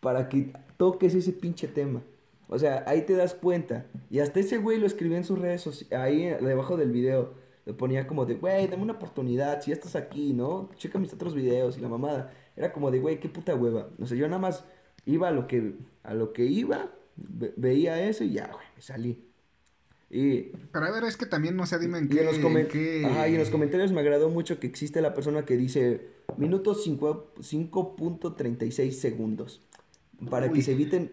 para que toques ese pinche tema. O sea, ahí te das cuenta. Y hasta ese güey lo escribió en sus redes sociales, ahí debajo del video. Le ponía como de, güey, dame una oportunidad, si ya estás aquí, ¿no? Checa mis otros videos y la mamada. Era como de, güey, qué puta hueva. O sea, yo nada más iba a lo que, a lo que iba, ve- veía eso y ya, güey, me salí. Y Pero a ver, es que también, no sé, dime en y qué. en, los comen- en qué- Ajá, y en los comentarios me agradó mucho que existe la persona que dice minutos cinco- 5.36 segundos. Para que se eviten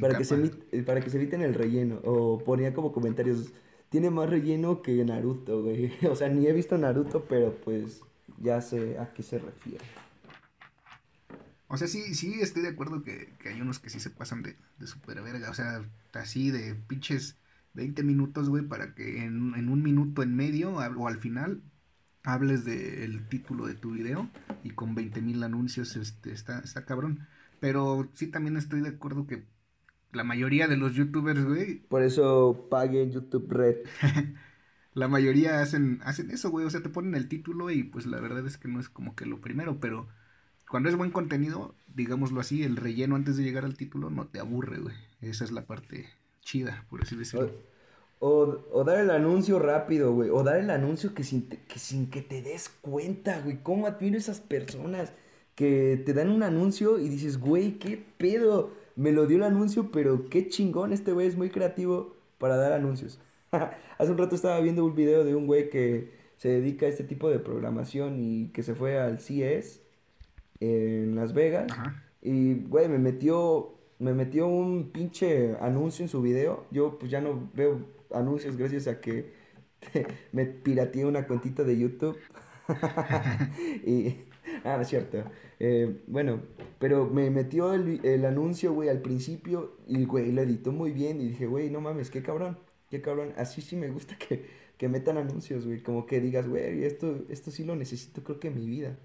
para que, se, para que se eviten el relleno. O ponía como comentarios, tiene más relleno que Naruto, güey. O sea, ni he visto Naruto, pero pues ya sé a qué se refiere. O sea, sí, sí, estoy de acuerdo que, que hay unos que sí se pasan de, de super verga. O sea, así de pinches 20 minutos, güey, para que en, en un minuto en medio o al final hables del título de tu video y con 20 mil anuncios, este, está, está cabrón. Pero sí también estoy de acuerdo que la mayoría de los youtubers, güey, Por eso pague YouTube Red. la mayoría hacen, hacen eso, güey. O sea, te ponen el título y pues la verdad es que no es como que lo primero, pero cuando es buen contenido, digámoslo así, el relleno antes de llegar al título no te aburre, güey. Esa es la parte chida, por así decirlo. O, o dar el anuncio rápido, güey. O dar el anuncio que sin, te- que sin que te des cuenta, güey. ¿Cómo admiro a esas personas que te dan un anuncio y dices, güey, qué pedo? Me lo dio el anuncio, pero qué chingón. Este güey es muy creativo para dar anuncios. Hace un rato estaba viendo un video de un güey que se dedica a este tipo de programación y que se fue al CES en Las Vegas. Ajá. Y, güey, me metió, me metió un pinche anuncio en su video. Yo, pues, ya no veo anuncios gracias a que me pirateé una cuentita de YouTube. y, ah, no es cierto. Eh, bueno, pero me metió el, el anuncio, güey, al principio. Y, güey, lo editó muy bien. Y dije, güey, no mames, qué cabrón. Qué cabrón. Así sí me gusta que, que metan anuncios, güey. Como que digas, güey, esto, esto sí lo necesito, creo que en mi vida.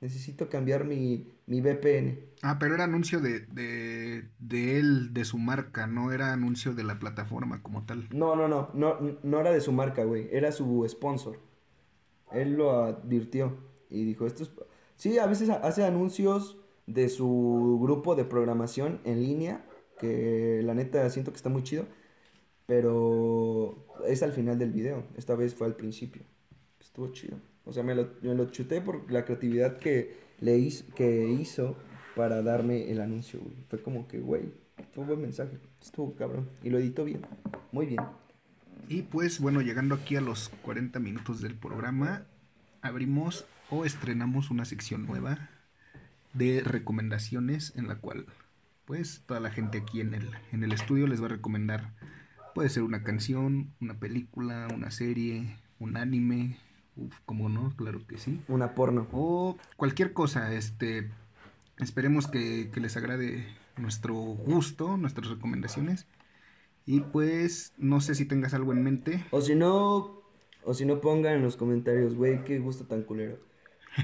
Necesito cambiar mi, mi VPN. Ah, pero era anuncio de, de, de él, de su marca, no era anuncio de la plataforma como tal. No, no, no, no, no era de su marca, güey, era su sponsor. Él lo advirtió y dijo, esto es... Sí, a veces hace anuncios de su grupo de programación en línea, que la neta siento que está muy chido, pero es al final del video, esta vez fue al principio. Estuvo chido. O sea, me lo, me lo chuté por la creatividad que, le hizo, que hizo para darme el anuncio. Fue como que, güey, fue un buen mensaje. Estuvo cabrón. Y lo editó bien. Muy bien. Y pues bueno, llegando aquí a los 40 minutos del programa, abrimos o estrenamos una sección nueva de recomendaciones en la cual pues toda la gente aquí en el, en el estudio les va a recomendar, puede ser una canción, una película, una serie, un anime, uf, como no, claro que sí, Una porno. o cualquier cosa, este, esperemos que, que les agrade nuestro gusto, nuestras recomendaciones. Y pues, no sé si tengas algo en mente. O si no, o si no pongan en los comentarios, güey, qué gusto tan culero.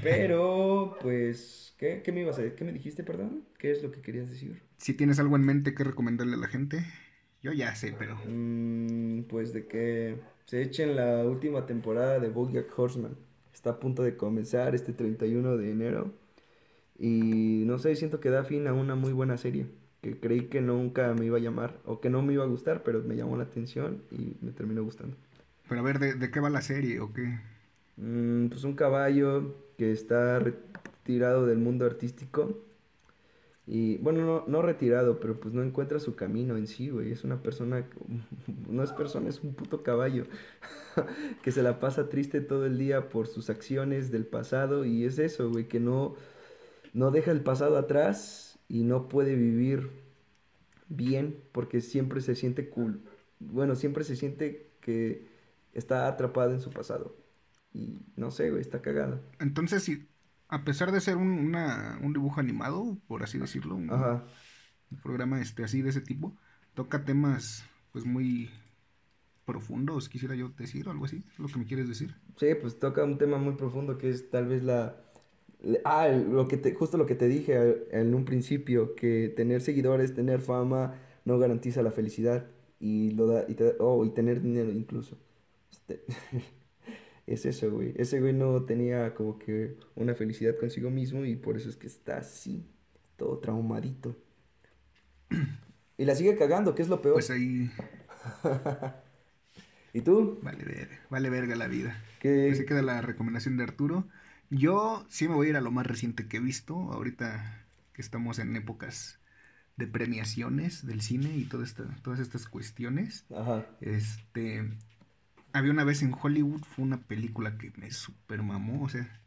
Pero, pues, ¿qué, ¿qué me ibas a decir? ¿Qué me dijiste, perdón? ¿Qué es lo que querías decir? Si tienes algo en mente que recomendarle a la gente. Yo ya sé, pero... Mm, pues de que se echen la última temporada de BoJack Horseman. Está a punto de comenzar este 31 de enero. Y no sé, siento que da fin a una muy buena serie. Que creí que nunca me iba a llamar o que no me iba a gustar, pero me llamó la atención y me terminó gustando. Pero a ver, ¿de, de qué va la serie o qué? Mm, pues un caballo que está retirado del mundo artístico. Y bueno, no, no retirado, pero pues no encuentra su camino en sí, güey. Es una persona, no es persona, es un puto caballo. que se la pasa triste todo el día por sus acciones del pasado. Y es eso, güey, que no, no deja el pasado atrás y no puede vivir bien porque siempre se siente cool. Bueno, siempre se siente que está atrapado en su pasado. Y no sé, güey, está cagada. Entonces, si, a pesar de ser un, una- un dibujo animado, por así decirlo, un, Ajá. un programa este, así de ese tipo, toca temas pues muy profundos, quisiera yo decir, o algo así, lo que me quieres decir. Sí, pues toca un tema muy profundo que es tal vez la... Ah, lo que te, justo lo que te dije en un principio, que tener seguidores, tener fama, no garantiza la felicidad. Y, lo da, y, te- oh, y tener dinero incluso. Este, es eso, güey. Ese güey no tenía como que una felicidad consigo mismo y por eso es que está así, todo traumadito. Y la sigue cagando, que es lo peor. Pues ahí ¿Y tú? vale, ver, vale verga la vida. ¿Qué, Así queda la recomendación de Arturo. Yo sí me voy a ir a lo más reciente que he visto, ahorita que estamos en épocas de premiaciones del cine y toda esta- todas estas cuestiones. Ajá. Este, había una vez en Hollywood, fue una película que me super mamó, o sea,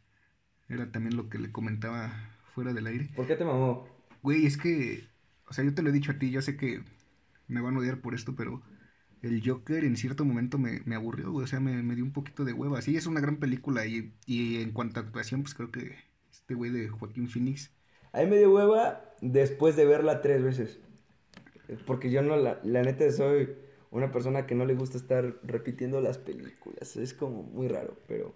era también lo que le comentaba fuera del aire. ¿Por qué te mamó? Güey, es que, o sea, yo te lo he dicho a ti, yo sé que me van a odiar por esto, pero el Joker en cierto momento me, me aburrió, güey, o sea, me, me dio un poquito de hueva. Sí, es una gran película y, y en cuanto a actuación, pues creo que este güey de Joaquín Phoenix, A mí me dio hueva después de verla tres veces. Porque yo no, la, la neta soy una persona que no le gusta estar repitiendo las películas. Es como muy raro, pero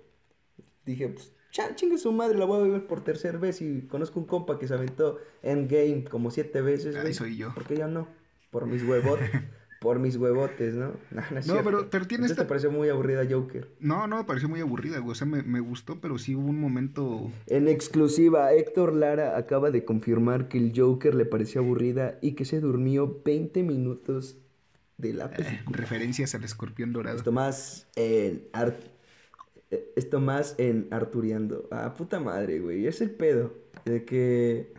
dije, pues, chingue su madre, la voy a ver por tercera vez. Y conozco un compa que se aventó Endgame como siete veces, Ahí soy yo. ¿Por qué yo no? Por mis huevotes. por mis huevotes, ¿no? No, no, es No, cierto. pero- pero tiene esta- te pareció muy aburrida Joker. No, no me pareció muy aburrida, güey. O sea, me, me gustó, pero sí hubo un momento. En exclusiva, Héctor Lara acaba de confirmar que el Joker le pareció aburrida y que se durmió 20 minutos de la eh, referencias al escorpión dorado. Esto más en Ar- eh, Esto más en Arturiando. Ah, puta madre, güey. Es el pedo. De que.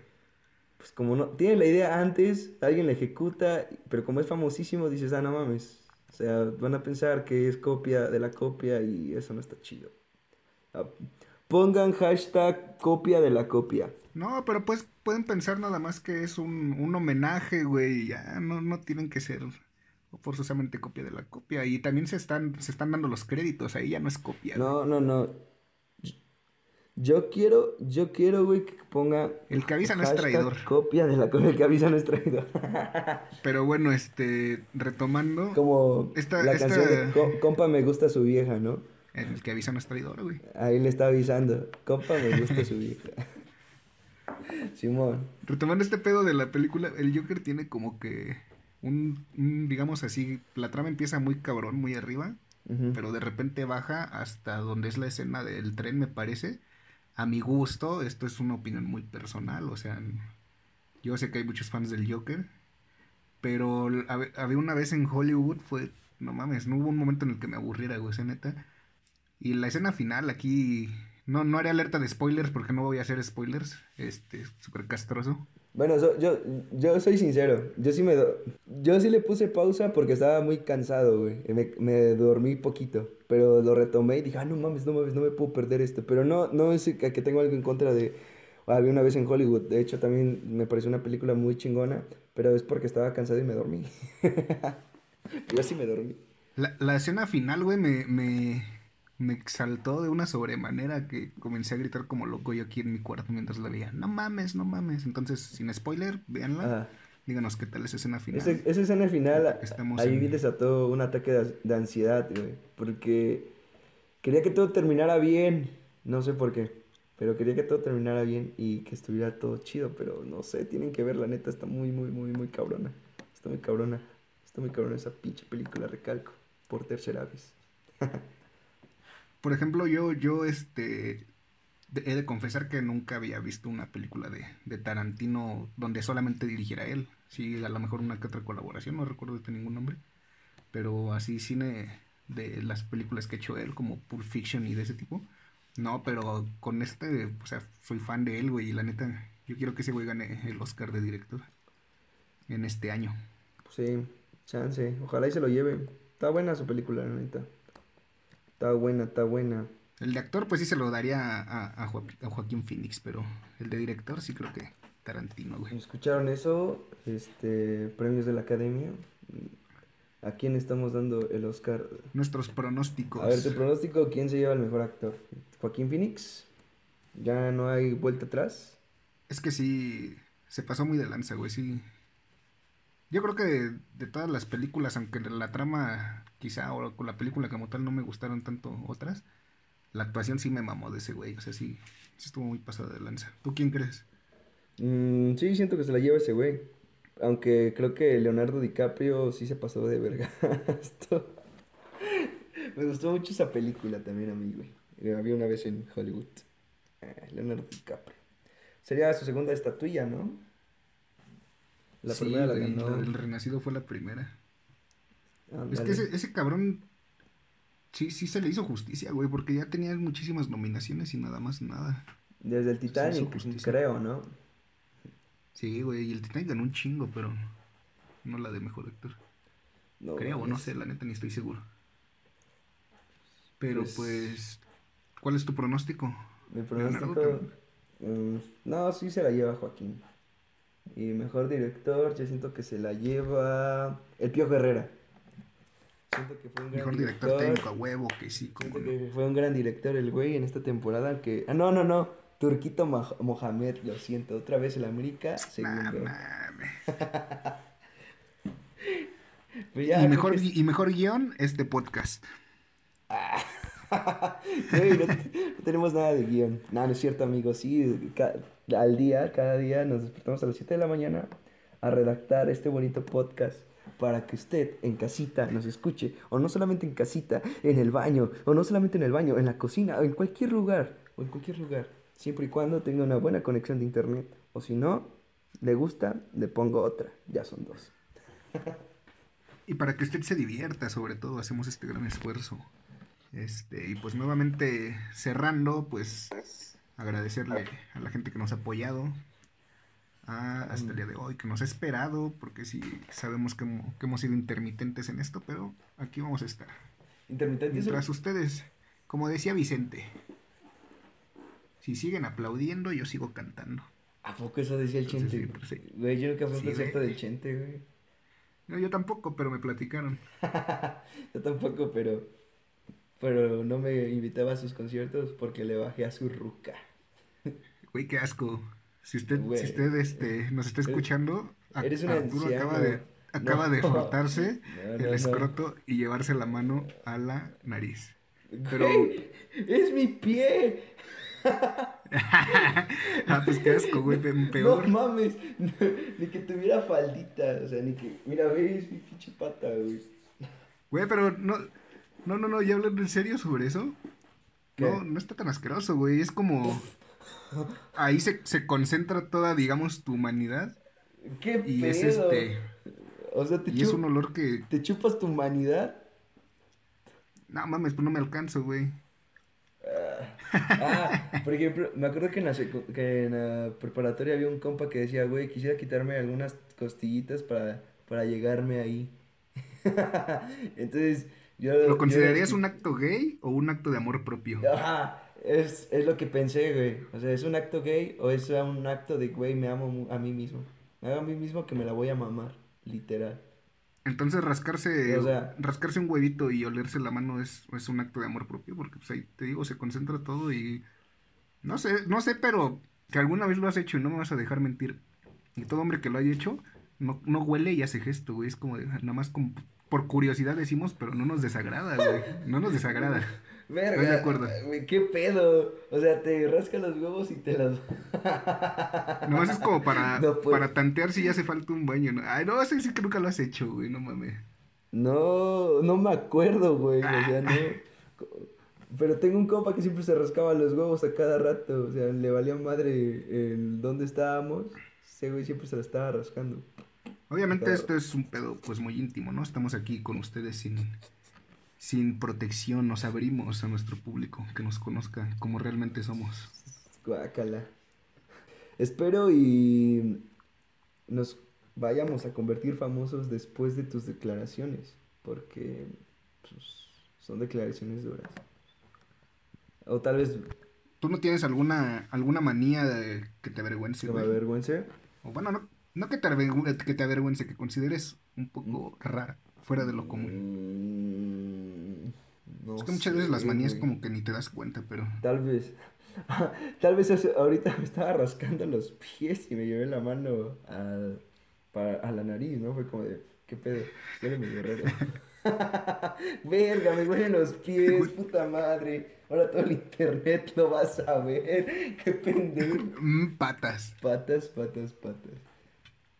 Pues como no. Tiene la idea antes, alguien la ejecuta, pero como es famosísimo, dices, ah, no mames. O sea, van a pensar que es copia de la copia y eso no está chido. Ah, Pongan hashtag copia de la copia. No, pero pues pueden pensar nada más que es un, un homenaje, güey. Ya no, no tienen que ser forzosamente copia de la copia. Y también se están, se están dando los créditos. Ahí ya no es copia. No, no, no. Yo quiero, yo quiero, güey, que ponga. El que avisa no es traidor. Copia de la copia. El que avisa no es traidor. Pero bueno, este, retomando, Como Esta- la esta- canción de "Co- Compa me gusta su vieja, ¿no? el que avisa no es traidor, güey. Ahí le está avisando. Compa me gusta su vieja. Simón. Retomando este pedo de la película, el Joker tiene como que un, un, digamos así, la trama empieza muy cabrón, muy arriba, pero de repente baja hasta donde es la escena del tren, me parece. A mi gusto, esto es una opinión muy personal, o sea, yo sé que hay muchos fans del Joker, pero hab- había una vez en Hollywood, fue, no mames, no hubo un momento en el que me aburriera, güey, esa neta. Y la escena final aquí, no, no haré alerta de spoilers porque no voy a hacer spoilers, este, súper castroso. Bueno, so- yo, yo soy sincero. Yo sí me do- yo sí le puse pausa porque estaba muy cansado, güey. Me, me dormí poquito. Pero lo retomé y dije, ah, no mames, no mames, no me puedo perder esto. Pero no, no es que tengo algo en contra de. Había una vez en Hollywood. De hecho, también me pareció una película muy chingona. Pero es porque estaba cansado y me dormí. yo sí me dormí. La, la escena final, güey, me, me, me exaltó de una sobremanera que comencé a gritar como loco yo aquí en mi cuarto mientras la veía. No mames, no mames. Entonces, sin spoiler, véanla. Ajá. Díganos qué tal es esa escena final. Ese- esa escena final, Estamos ahí en- desató un ataque de, de ansiedad, güey. Porque quería que todo terminara bien. No sé por qué. Pero quería que todo terminara bien y que estuviera todo chido. Pero no sé, tienen que ver, la neta está muy, muy, muy, muy cabrona. Está muy cabrona. Está muy cabrona esa pinche película, recalco. Por tercera vez. Por ejemplo, yo, yo, este, he de confesar que nunca había visto una película de, de Tarantino donde solamente dirigiera él. Sí, a lo mejor una que otra colaboración, no recuerdo de ningún nombre. Pero así cine de las películas que hecho él, como Pulp Fiction y de ese tipo. No, pero con este, o sea, soy fan de él, güey, y la neta, yo quiero que ese güey gane el Oscar de director en este año. Sí, chance. Ojalá y se lo lleve. Está buena su película, la neta. Está buena, está buena. El de actor, pues sí se lo daría a, a, a Joaquín Phoenix, pero el de director sí creo que Tarantino, güey. ¿Escucharon eso? Este, premios de la academia. ¿A quién estamos dando el Oscar? Nuestros pronósticos. A ver, tu pronóstico, ¿quién se lleva el mejor actor? ¿Joaquín Phoenix? ¿Ya no hay vuelta atrás? Es que sí, se pasó muy de lanza, güey, sí. Yo creo que de, de todas las películas, aunque la trama quizá o con la película como tal no me gustaron tanto otras, la actuación sí me mamó de ese güey, o sea, sí, sí estuvo muy pasada de lanza. ¿Tú quién crees? Mm, sí, siento que se la lleva ese güey. Aunque creo que Leonardo DiCaprio sí se pasó de verga. Me gustó mucho esa película también a mí, güey. Eh, Había una vez en Hollywood. Eh, Leonardo DiCaprio. Sería su segunda estatuilla, ¿no? La Sí, primera la ganó. El Renacido fue la primera. Es que ese, ese cabrón sí, sí se le hizo justicia, güey, porque ya tenía muchísimas nominaciones y nada más nada. Desde el Titanic, creo, ¿no? Sí, güey, y el Titanic ganó un chingo, pero no la de mejor actor. No, Creo, no mames. sé, la neta ni estoy seguro. Pero Pues- pues, ¿cuál es tu pronóstico? Mi pronóstico. mm, no, sí se la lleva Joaquín. Y mejor director, yo siento que se la lleva. El Pío Herrera. Siento que fue un gran Mejor director técnico a huevo, que sí, como Siento no. que fue un gran director el güey en esta temporada. Que... Ah, no, no, no. Turquito Mah- Mohamed, lo siento. Otra vez el América, segundo. Pues ya, y, mejor, que gui- y mejor guion, este podcast. Güey, no, no tenemos nada de guion. No, no es cierto, amigos. Sí, al día, cada día nos despertamos a las 7 de la mañana a redactar este bonito podcast. Para que usted en casita nos escuche, o no solamente en casita, en el baño, o no solamente en el baño, en la cocina, o en cualquier lugar, o en cualquier lugar, siempre y cuando tenga una buena conexión de internet, o si no, le gusta, le pongo otra, ya son dos. Y para que usted se divierta, sobre todo, hacemos este gran esfuerzo. Este, y pues nuevamente cerrando, pues agradecerle a la gente que nos ha apoyado a- hasta el día de hoy, que nos ha esperado, porque sí sabemos que, hemo- que hemos sido intermitentes en esto, pero aquí vamos a estar. Intermitente. Mientras ustedes, como decía Vicente, si siguen aplaudiendo, yo sigo cantando. ¿A poco eso decía el Entonces, Chente? sí, pues, sí. Güey, yo nunca fui a un concierto del Chente, güey. No, yo tampoco, pero me platicaron. Yo tampoco, pero. Pero no me invitaba a sus conciertos porque le bajé a su ruca. Güey, qué asco. Si usted, Güey. si usted este, nos está Eres- escuchando, a- eres Arturo acaba de, acaba de frotarse No, el no, escroto y llevarse la mano a la nariz. Pero- Güey, ¡Es mi pie! ah, pues qué asco, güey, pe- peor. No mames, ni que tuviera faldita, o sea, ni que. Mira, ves mi pinche pata, güey. Güey, pero no, no, no, no, ya hablando en serio sobre eso. ¿Qué? No, no está tan asqueroso, güey. Es como. Ahí se, se concentra toda, digamos, tu humanidad. ¿Qué Y pedo? es este. O sea, te, Y es un olor que. te chupas tu humanidad. No mames, pues no me alcanzo, güey. Ah, por ejemplo, me acuerdo que en la, que en la preparatoria había un compa que decía, güey, quisiera quitarme algunas costillitas para, para llegarme ahí. Entonces, yo... ¿Lo considerarías yo- un acto gay o un acto de amor propio? Ajá, es, es lo que pensé, güey. O sea, ¿es un acto gay o es un acto de, güey, me amo a mí mismo? Me amo a mí mismo que me la voy a mamar, literal. Entonces rascarse, O sea- rascarse un huevito y olerse la mano es, es un acto de amor propio, porque pues ahí te digo, se concentra todo y no sé, no sé, pero que alguna vez lo has hecho y no me vas a dejar mentir. Y todo hombre que lo haya hecho no, no huele y hace gesto, güey. Es como de- nada más como por curiosidad decimos, pero no nos desagrada, güey. No nos desagrada. Verga, de acuerdo. qué pedo. O sea, te rasca los huevos y te los... Nomás es como para, No, pues. para tantear si ya hace falta un baño, ¿no? Ay, no, ese sí que nunca lo has hecho, güey, no mames. No, no me acuerdo, güey. O sea, no. Pero tengo un compa que siempre se rascaba los huevos a cada rato. O sea, le valía madre el dónde estábamos. Ese güey siempre se la estaba rascando. Obviamente esto es un pedo pues muy íntimo, ¿no? Estamos aquí con ustedes sin, sin protección, nos abrimos a nuestro público, que nos conozca como realmente somos. Guácala. Espero y nos vayamos a convertir famosos después de tus declaraciones. Porque pues, son declaraciones duras. O tal vez ¿Tú no tienes alguna, alguna manía de que te avergüence, que me avergüence. O bueno, no, no que, te avergüence, que te avergüence, que consideres un poco rara, fuera de lo común. Mm, no es que muchas veces las manías güey. como que ni te das cuenta, pero... Tal vez. Tal vez ahorita me estaba rascando los pies y me llevé la mano a, para- a la nariz, ¿no? Fue como de, ¿qué pedo? Huele medio raro. Verga, me huelen los pies, puta madre. Ahora todo el internet lo vas a ver. Qué pendejo. Mm, patas. Patas, patas, patas.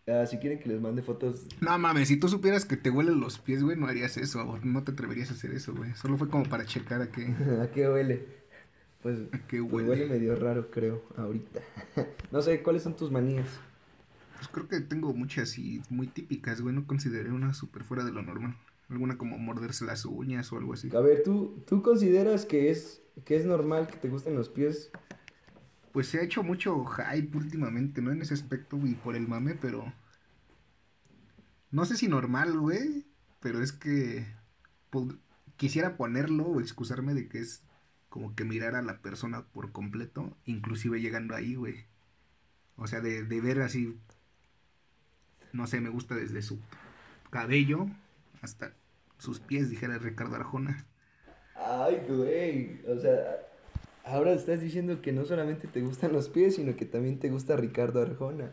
Ah, si quieren que les mande fotos. No mames, si tú supieras que te huelen los pies, güey, no harías eso, no te atreverías a hacer eso, güey. Solo fue como para checar a qué, ¿A qué huele? Pues, a qué pues huele. huele medio raro, creo, ahorita. No sé, ¿cuáles son tus manías? Pues creo que tengo muchas y muy típicas, güey. No consideré una súper fuera de lo normal. Alguna como morderse las uñas o algo así. A ver, ¿tú, ¿tú consideras que es, que es normal que te gusten los pies? Pues se ha hecho mucho hype últimamente, ¿no? En ese aspecto y por el mame, pero... No sé si normal, güey. Pero es que... Quisiera ponerlo o excusarme de que es como que mirar a la persona por completo, inclusive llegando ahí, güey. O sea, de, de ver así... No sé, me gusta desde su cabello hasta sus pies, dijera Ricardo Arjona. Ay, güey. O sea, ahora estás diciendo que no solamente te gustan los pies, sino que también te gusta Ricardo Arjona.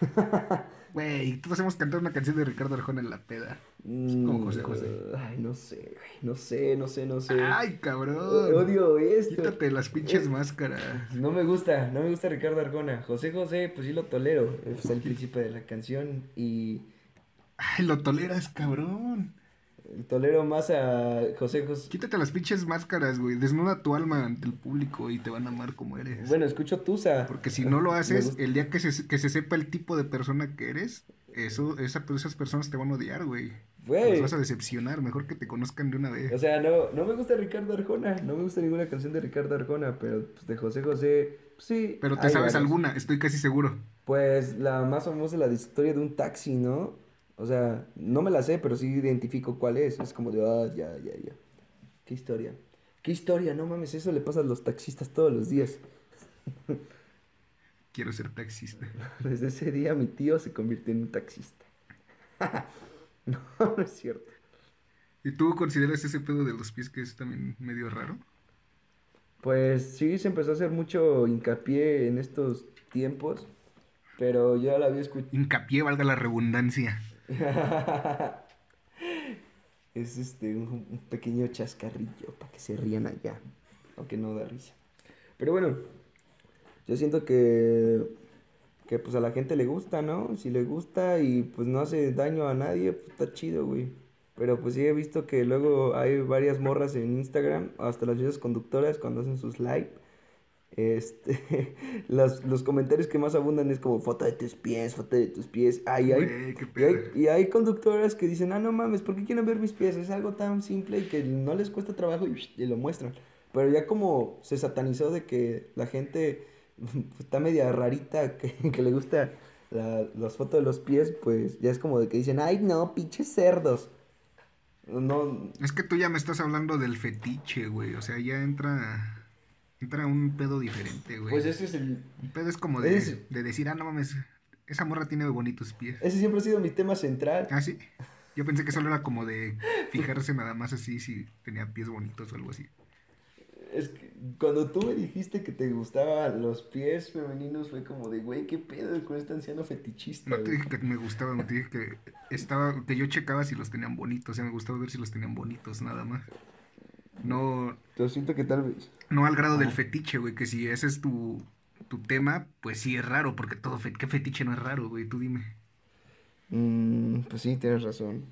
Güey, todos hemos cantado una canción de Ricardo Arjona en la peda. como José José. Mm, Ay, no sé, güey. No sé, no sé, no sé. Ay, cabrón. Odio esto. Quítate las pinches Eh, máscaras. No me gusta, no me gusta Ricardo Arjona. José José, pues sí lo tolero. Es el príncipe de la canción y... Ay, lo toleras, cabrón. Tolero más a José José. Quítate las pinches máscaras, güey. Desnuda tu alma ante el público y te van a amar como eres. Bueno, escucho Tusa. Porque si no lo haces, el día que se, que se sepa el tipo de persona que eres, eso, esa, esas personas te van a odiar, güey. Güey. Los vas a decepcionar. Mejor que te conozcan de una vez. O sea, no, no me gusta Ricardo Arjona. No me gusta ninguna canción de Ricardo Arjona. Pero pues, de José José, pues, sí. Pero te sabes alguna, estoy casi seguro. Pues la más famosa la de historia de un taxi, ¿no? O sea, no me la sé, pero sí identifico cuál es. Es como de, ah, ya, ya, ya. ¿Qué historia? ¿Qué historia? No mames, eso le pasa a los taxistas todos los días. Quiero ser taxista. Desde ese día mi tío se convirtió en un taxista. no, no es cierto. ¿Y tú consideras ese pedo de los pies que es también medio raro? Pues sí, se empezó a hacer mucho hincapié en estos tiempos, pero yo ya la había escuchado. Hincapié, valga la redundancia. es este un, pequeño chascarrillo para que se rían allá, aunque no da risa. Pero bueno, yo siento que que pues a la gente le gusta, ¿no? Si le gusta y pues no hace daño a nadie, pues está chido, güey. Pero pues sí he visto que luego hay varias morras en Instagram, hasta las videos conductoras cuando hacen sus live. Este, los, los comentarios que más abundan es como foto de tus pies, foto de tus pies. Ay, ay. Güey, qué Y hay, y hay conductoras que dicen, ah, no mames, ¿por qué quieren ver mis pies? Es algo tan simple y que no les cuesta trabajo y, y lo muestran. Pero ya como se satanizó de que la gente está media rarita, que, que le gusta la- las fotos de los pies, pues ya es como de que dicen, ay, no, pinches cerdos. No, Es que tú ya me estás hablando del fetiche, güey. O sea, ya entra. Entra un pedo diferente, güey. pues ese es el... Un pedo es como de, de decir, ah, no mames, esa morra tiene bonitos pies. Ese siempre ha sido mi tema central. Ah, sí. Yo pensé que solo era como de fijarse nada más así si tenía pies bonitos o algo así. Es que cuando tú me dijiste que te gustaban los pies femeninos, fue como de, güey, ¿qué pedo con este anciano fetichista? No te güey?" dije que me gustaban, te dije que estaba, que yo checaba si los tenían bonitos, o sea, me gustaba ver si los tenían bonitos, nada más. No, Yo siento que tal vez. no al grado del fetiche, güey, que si ese es tu, tu tema, pues sí es raro, porque todo, fe- ¿qué fetiche no es raro, güey? Tú dime. Mm, pues sí, tienes razón.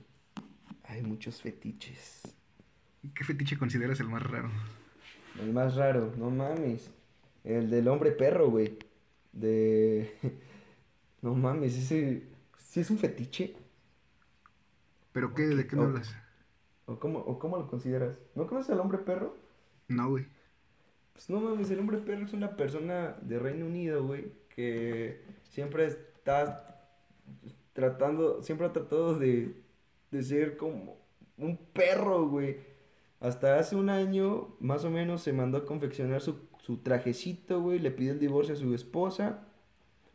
Hay muchos fetiches. ¿Qué fetiche consideras el más raro? El más raro, no mames. El del hombre perro, güey. De. No mames, ese. ¿Sí es un fetiche? ¿Pero qué? ¿De qué me Oh. hablas? ¿O cómo, ¿O cómo lo consideras? ¿No conoces al hombre perro? No, güey. Pues no mames, el hombre perro es una persona de Reino Unido, güey, que siempre está tratando, siempre ha tratado de, de ser como un perro, güey. Hasta hace un año, más o menos, se mandó a confeccionar su, su trajecito, güey, le pidió el divorcio a su esposa,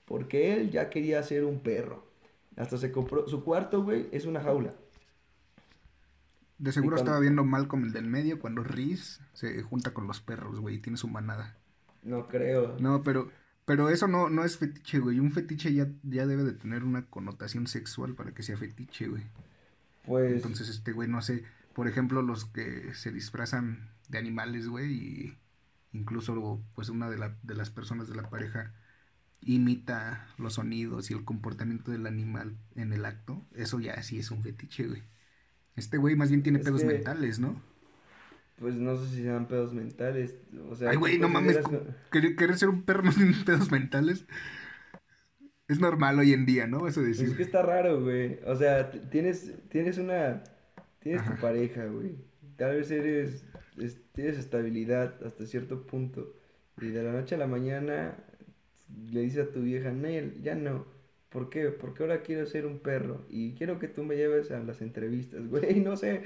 porque él ya quería ser un perro. Hasta se compró, su cuarto, güey, es una jaula. De seguro cuando- estaba viendo mal como el del medio cuando Riz se junta con los perros, güey, y tiene su manada. No creo. No, pero, pero eso no, no es fetiche, güey. Un fetiche ya, ya debe de tener una connotación sexual para que sea fetiche, güey. Pues, Entonces, este, güey, no sé, por ejemplo, los que se disfrazan de animales, güey, y incluso, pues, una de, la- de las personas de la pareja imita los sonidos y el comportamiento del animal en el acto, eso ya sí es un fetiche, güey. Este güey más bien tiene Es pedos que- mentales, ¿no? pues no sé si sean pedos mentales. O sea, Ay, ¿tú güey, no mames. Querer, querer ser un perro no tiene pedos mentales. Es normal hoy en día, ¿no? Eso Pues decir. es que está raro, güey. O sea, tienes, tienes una. Tienes tu pareja, güey. Tal vez eres. es- tienes estabilidad hasta cierto punto. Y de la noche a la mañana le dices a tu vieja, Nel, ya no. ¿Por qué? Porque ahora quiero ser un perro. Y quiero que tú me lleves a las entrevistas, güey. No sé.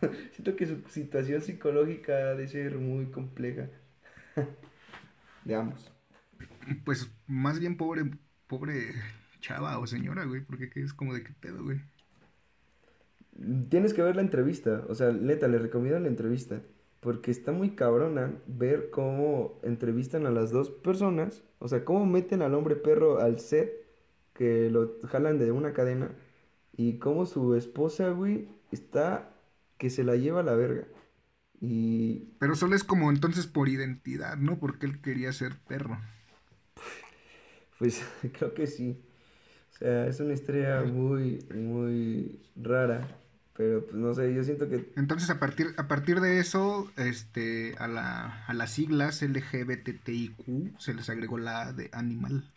Siento que su situación psicológica ha de ser muy compleja. De ambos. Pues más bien pobre, pobre chava o señora, güey, porque ¿qué es como de qué pedo, güey. Tienes que ver la entrevista, o sea, neta, le recomiendo la entrevista, porque está muy cabrona ver cómo entrevistan a las dos personas, o sea, cómo meten al hombre perro al set, que lo jalan de una cadena, y cómo su esposa, güey, está que se la lleva a la verga. Y Pero solo es como entonces por identidad, ¿no? Porque él quería ser perro. pues creo que sí. O sea, es una historia muy, muy rara. Pero pues no sé, yo siento que Entonces, a partir, a partir de eso, este, a, la, a las siglas LGBTIQ se les agregó la de animal,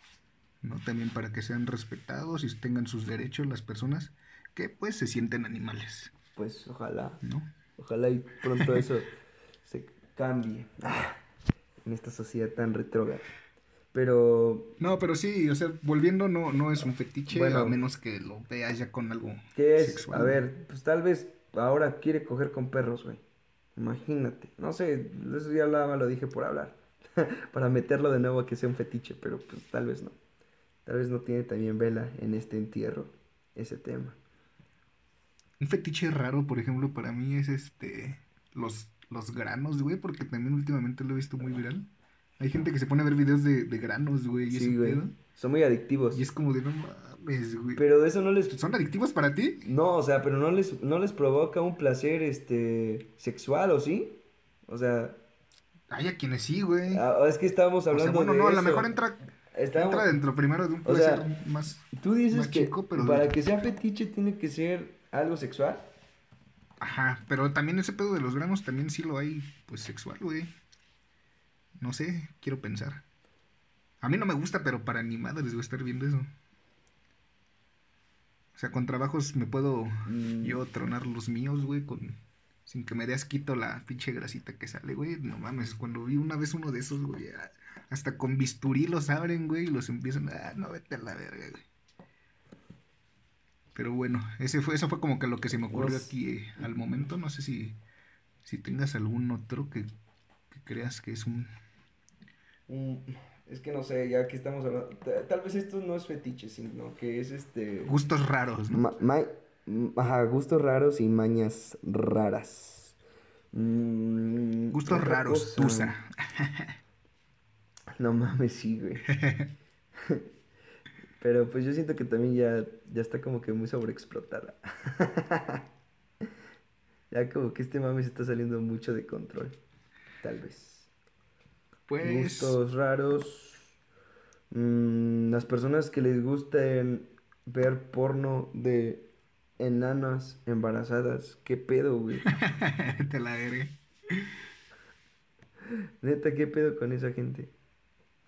¿no? También para que sean respetados y tengan sus derechos las personas que, pues, se sienten animales, pues ojalá, ¿no? ojalá y pronto eso se cambie ah, en esta sociedad tan retrógrada. Pero, No, pero sí, o sea, volviendo, no, no es un fetiche, Bueno. a menos que lo veas ya con algo ¿qué es? sexual. A ver, pues tal vez ahora quiere coger con perros, güey. Imagínate. No sé, eso ya lo, lo dije por hablar. Para meterlo de nuevo a que sea un fetiche, pero pues tal vez no. Tal vez no tiene también vela en este entierro ese tema. Un fetiche raro, por ejemplo, para mí es este, los, los granos, güey, porque también últimamente lo he visto muy viral. Hay gente que se pone a ver videos de, de granos, güey, y Sí, güey. Son muy adictivos. Y es como de no mames, güey. Pero eso no les ¿Son adictivos para ti? No, o sea, pero no les, no les provoca un placer este sexual, ¿o sí? O sea, Hay a quienes sí, güey. ah, es que estábamos o sea, hablando bueno, de no, a lo mejor entra, Entra dentro primero de un O sea, más. Tú dices más que chico, pero- para que sea fetiche tiene que ser algo sexual. Ajá, pero también ese pedo de los granos también sí lo hay, pues sexual, güey. No sé, quiero pensar. A mí no me gusta, pero para ni madres voy a estar viendo eso. O sea, con trabajos me puedo Mm. yo tronar los míos, güey, con sin que me dé asquito la pinche grasita que sale, güey. No mames, cuando vi una vez uno de esos, güey, ah, hasta con bisturí los abren, güey, y los empiezan, ah, no vete a la verga, güey. Pero bueno, ese fue, eso fue como que lo que se me ocurrió Pues- aquí eh, al momento. No sé si, si tengas algún otro que, que creas que es un... Mm, es que no sé, ya que estamos hablando. ta- Tal vez esto no es fetiche, sino que es este. Gustos raros, ¿no? Ma- ma- mm, ajá, gustos raros y mañas raras. Mm, Gustos raros, tusa. No mames, sí, güey. Pero pues yo siento que también ya, ya está como que muy sobreexplotada. ya como que este mame se está saliendo mucho de control. Tal vez. Pues... Gustos raros. Mm, las personas que les gusten ver porno de enanas embarazadas. ¿Qué pedo, güey? Te la veré. Neta, ¿qué pedo con esa gente?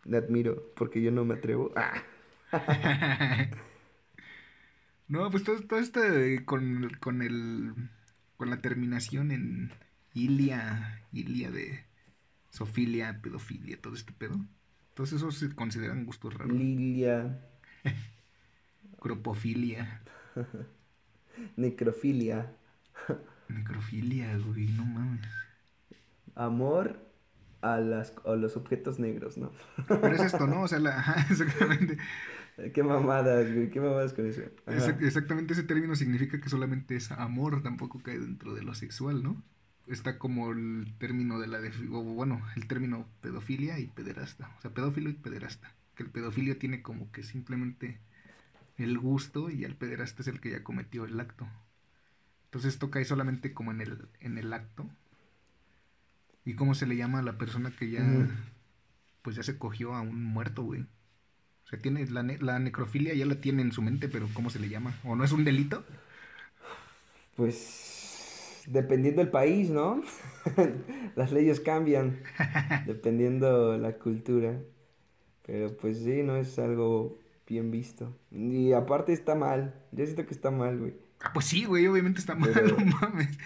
Le admiro, porque yo no me atrevo. Ah. No, pues todo, todo esto con, con el con la terminación en ilia, ilia de sofilia, pedofilia, todo este pedo. Entonces esos se consideran gustos raros. Lilia, Cropofilia, necrofilia, necrofilia, güey, no mames. amor a, las, a los objetos negros, ¿no? Pero es esto, ¿no? O sea, la, ajá, exactamente. Qué mamadas, güey, qué mamadas con eso. Ajá. Exactamente ese término significa que solamente es amor, tampoco cae dentro de lo sexual, ¿no? Está como el término de la o bueno, el término pedofilia y pederasta, o sea, pedófilo y pederasta, que el pedofilio tiene como que simplemente el gusto y el pederasta es el que ya cometió el acto. Entonces esto cae solamente como en el en el acto. ¿Y cómo se le llama a la persona que ya pues ya se cogió a un muerto, güey? O sea, tiene la, ne- la necrofilia ya la tiene en su mente, pero ¿cómo se le llama? ¿O no es un delito? Pues dependiendo del país, ¿no? Las leyes cambian dependiendo la cultura. Pero pues sí, no es algo bien visto. Y aparte está mal. Yo siento que está mal, güey. Ah, pues sí, güey, obviamente está mal, Pero- no mames.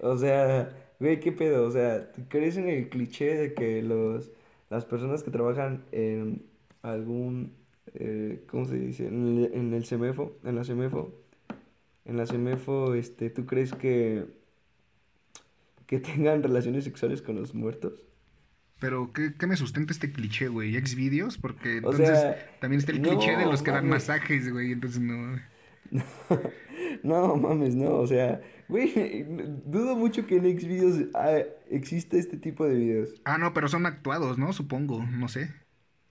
O sea, güey, ¿qué pedo? O sea, ¿tú ¿crees en el cliché de que los, las personas que trabajan en algún, eh, ¿cómo se dice? En el, en el CEMEFO, en la CEMEFO, en la CEMEFO, este, ¿tú crees que, que tengan relaciones sexuales con los muertos? Pero, ¿qué, qué me sustenta este cliché, güey? ¿Xvideos? Porque O entonces sea, también está el no, cliché de los que dan mames. masajes, güey, entonces no... No, mames, no, o sea, güey, dudo mucho que en Xvideos ah, exista este tipo de videos. Ah, no, pero son actuados, ¿no? Supongo, no sé.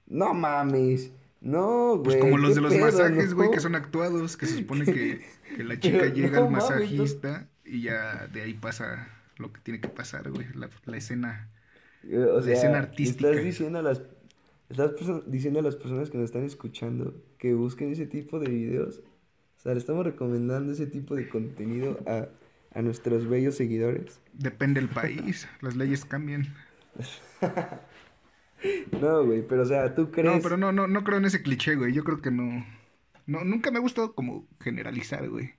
No mames. No, Pues güey. como los de los pedo, masajes, güey, ¿no? que son actuados, que se supone que, que la chica Pero llega no al mames, no- masajista y ya de ahí pasa lo que tiene que pasar, güey, la, la escena. Eh, la escena artística. estás diciendo a las Estás diciendo a las personas que nos están escuchando que busquen ese tipo de videos. Sea, le estamos recomendando ese tipo de contenido a, a nuestros bellos seguidores. Depende del país, las leyes cambian. No, güey, pero o sea, ¿tú crees? No, pero no, no, no creo en ese cliché, güey. Yo creo que no. No, nunca me ha gustado como generalizar, güey.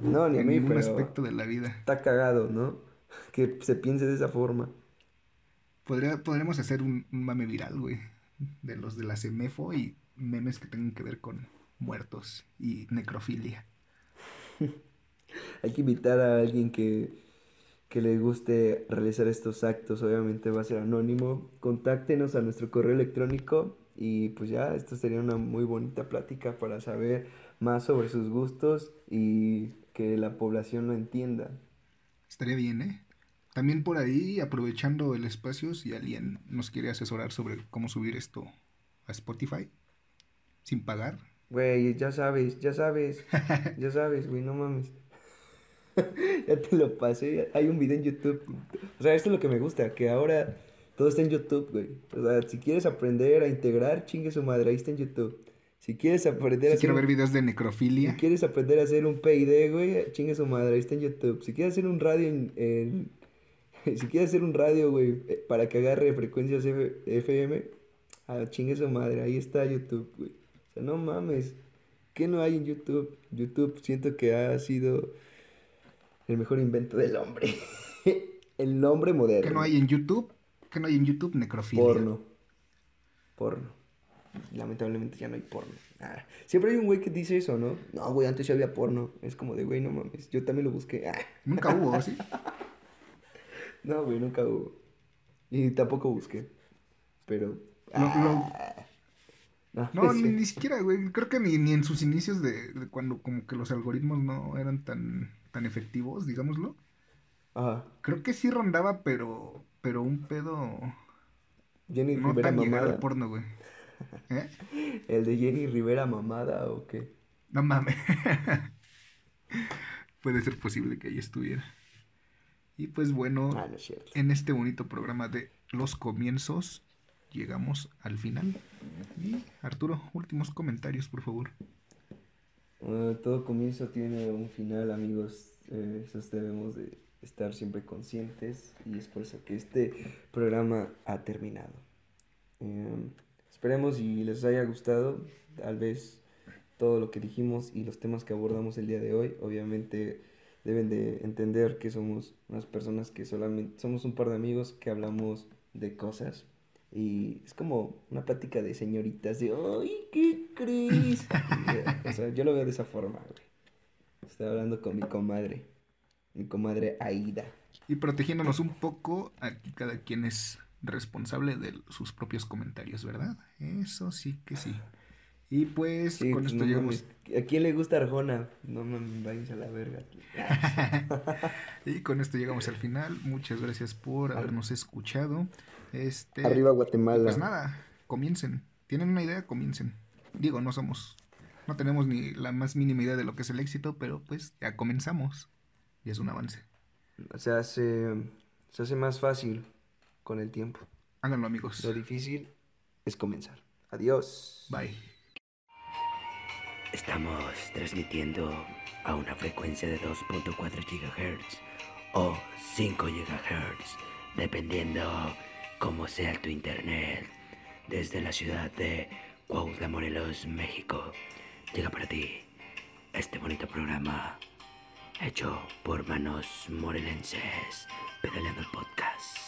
No, ni a mí, ningún pero aspecto de la vida. está cagado, ¿no? Que se piense de esa forma. Podría, podríamos hacer un, un mame viral, güey. De los de la CEMEFO y memes que tengan que ver con muertos y necrofilia. Hay que invitar a alguien que, que le guste realizar estos actos. Obviamente va a ser anónimo. Contáctenos a nuestro correo electrónico y pues ya, esto sería una muy bonita plática para saber más sobre sus gustos y que la población lo entienda. Estaría bien, ¿eh? También por ahí, aprovechando el espacio, si alguien nos quiere asesorar sobre cómo subir esto a Spotify sin pagar. Güey, ya sabes, ya sabes, ya sabes, güey, no mames. ya te lo pasé, hay un video en YouTube. O sea, esto es lo que me gusta, que ahora todo está en YouTube, güey. O sea, si quieres aprender a integrar, chingue su madre, ahí está en YouTube. Si quieres aprender a Si hacer quiero ver videos de si necrofilia, quieres aprender a hacer un PID, güey, chingue su madre, ahí está en YouTube. Si quieres hacer un radio en, en- si quieres hacer un radio, güey, eh, para que agarre frecuencias F- FM, ah, chingue su madre, ahí está YouTube, güey. Sea, no mames. ¿Qué no hay en YouTube? YouTube siento que ha sido el mejor invento del hombre. el nombre moderno. que no hay en YouTube, que no hay en YouTube necrofilia. Porno. Porno. Lamentablemente ya no hay porno. Ah, Siempre hay un güey que dice eso, ¿no? No, güey, antes ya había porno. Es como de, güey, no mames. Yo también lo busqué. Ah, Nunca hubo, ¿sí? No, güey, nunca hubo. Y tampoco busqué. Pero. Lo- ah, no, No, sí. ni, ni siquiera, güey. Creo que ni, ni en sus inicios de, de cuando como que los algoritmos no eran tan, tan efectivos, digámoslo. Ajá. Creo que sí rondaba, pero, pero un pedo Jenny no Rivera tan mamada. al porno, güey. ¿Eh? ¿El de Jenny Rivera mamada o qué? No mames. Puede ser posible que ahí estuviera. Y pues bueno, Ah, no es cierto. en este bonito programa de los comienzos llegamos al final. Y Arturo, últimos comentarios, por favor. Bueno, todo comienzo tiene un final, amigos. Eh, debemos de estar siempre conscientes y es por eso que este programa ha terminado. Eh, esperemos y les haya gustado, tal vez todo lo que dijimos y los temas que abordamos el día de hoy. Obviamente deben de entender que somos unas personas que solamente somos un par de amigos que hablamos de cosas y es como una plática de señoritas de ¡Ay, qué crees! o sea, yo lo veo de esa forma, güey. Estoy hablando con mi comadre, mi comadre Aida. Y protegiéndonos un poco, aquí cada quien es responsable de sus propios comentarios, ¿verdad? Eso sí que sí. Y pues Sí, con pues, esto no llegamos. mames. ¿A quién le gusta Arjona? No mames, váyanse a la verga. Y con esto llegamos al final. Muchas gracias por habernos escuchado. Este, Arriba Guatemala. Pues nada, comiencen. ¿Tienen una idea? Comiencen. Digo, no somos, no tenemos ni la más mínima idea de lo que es el éxito, pero pues ya comenzamos. Y es un avance. Se hace, se hace más fácil con el tiempo. Háganlo, amigos. Lo difícil es comenzar. Adiós. Bye. Estamos transmitiendo a una frecuencia de 2.4 GHz o 5 GHz, dependiendo cómo sea tu internet. Desde la ciudad de Cuautla, Morelos, México, llega para ti este bonito programa hecho por manos morelenses, pedaleando el podcast.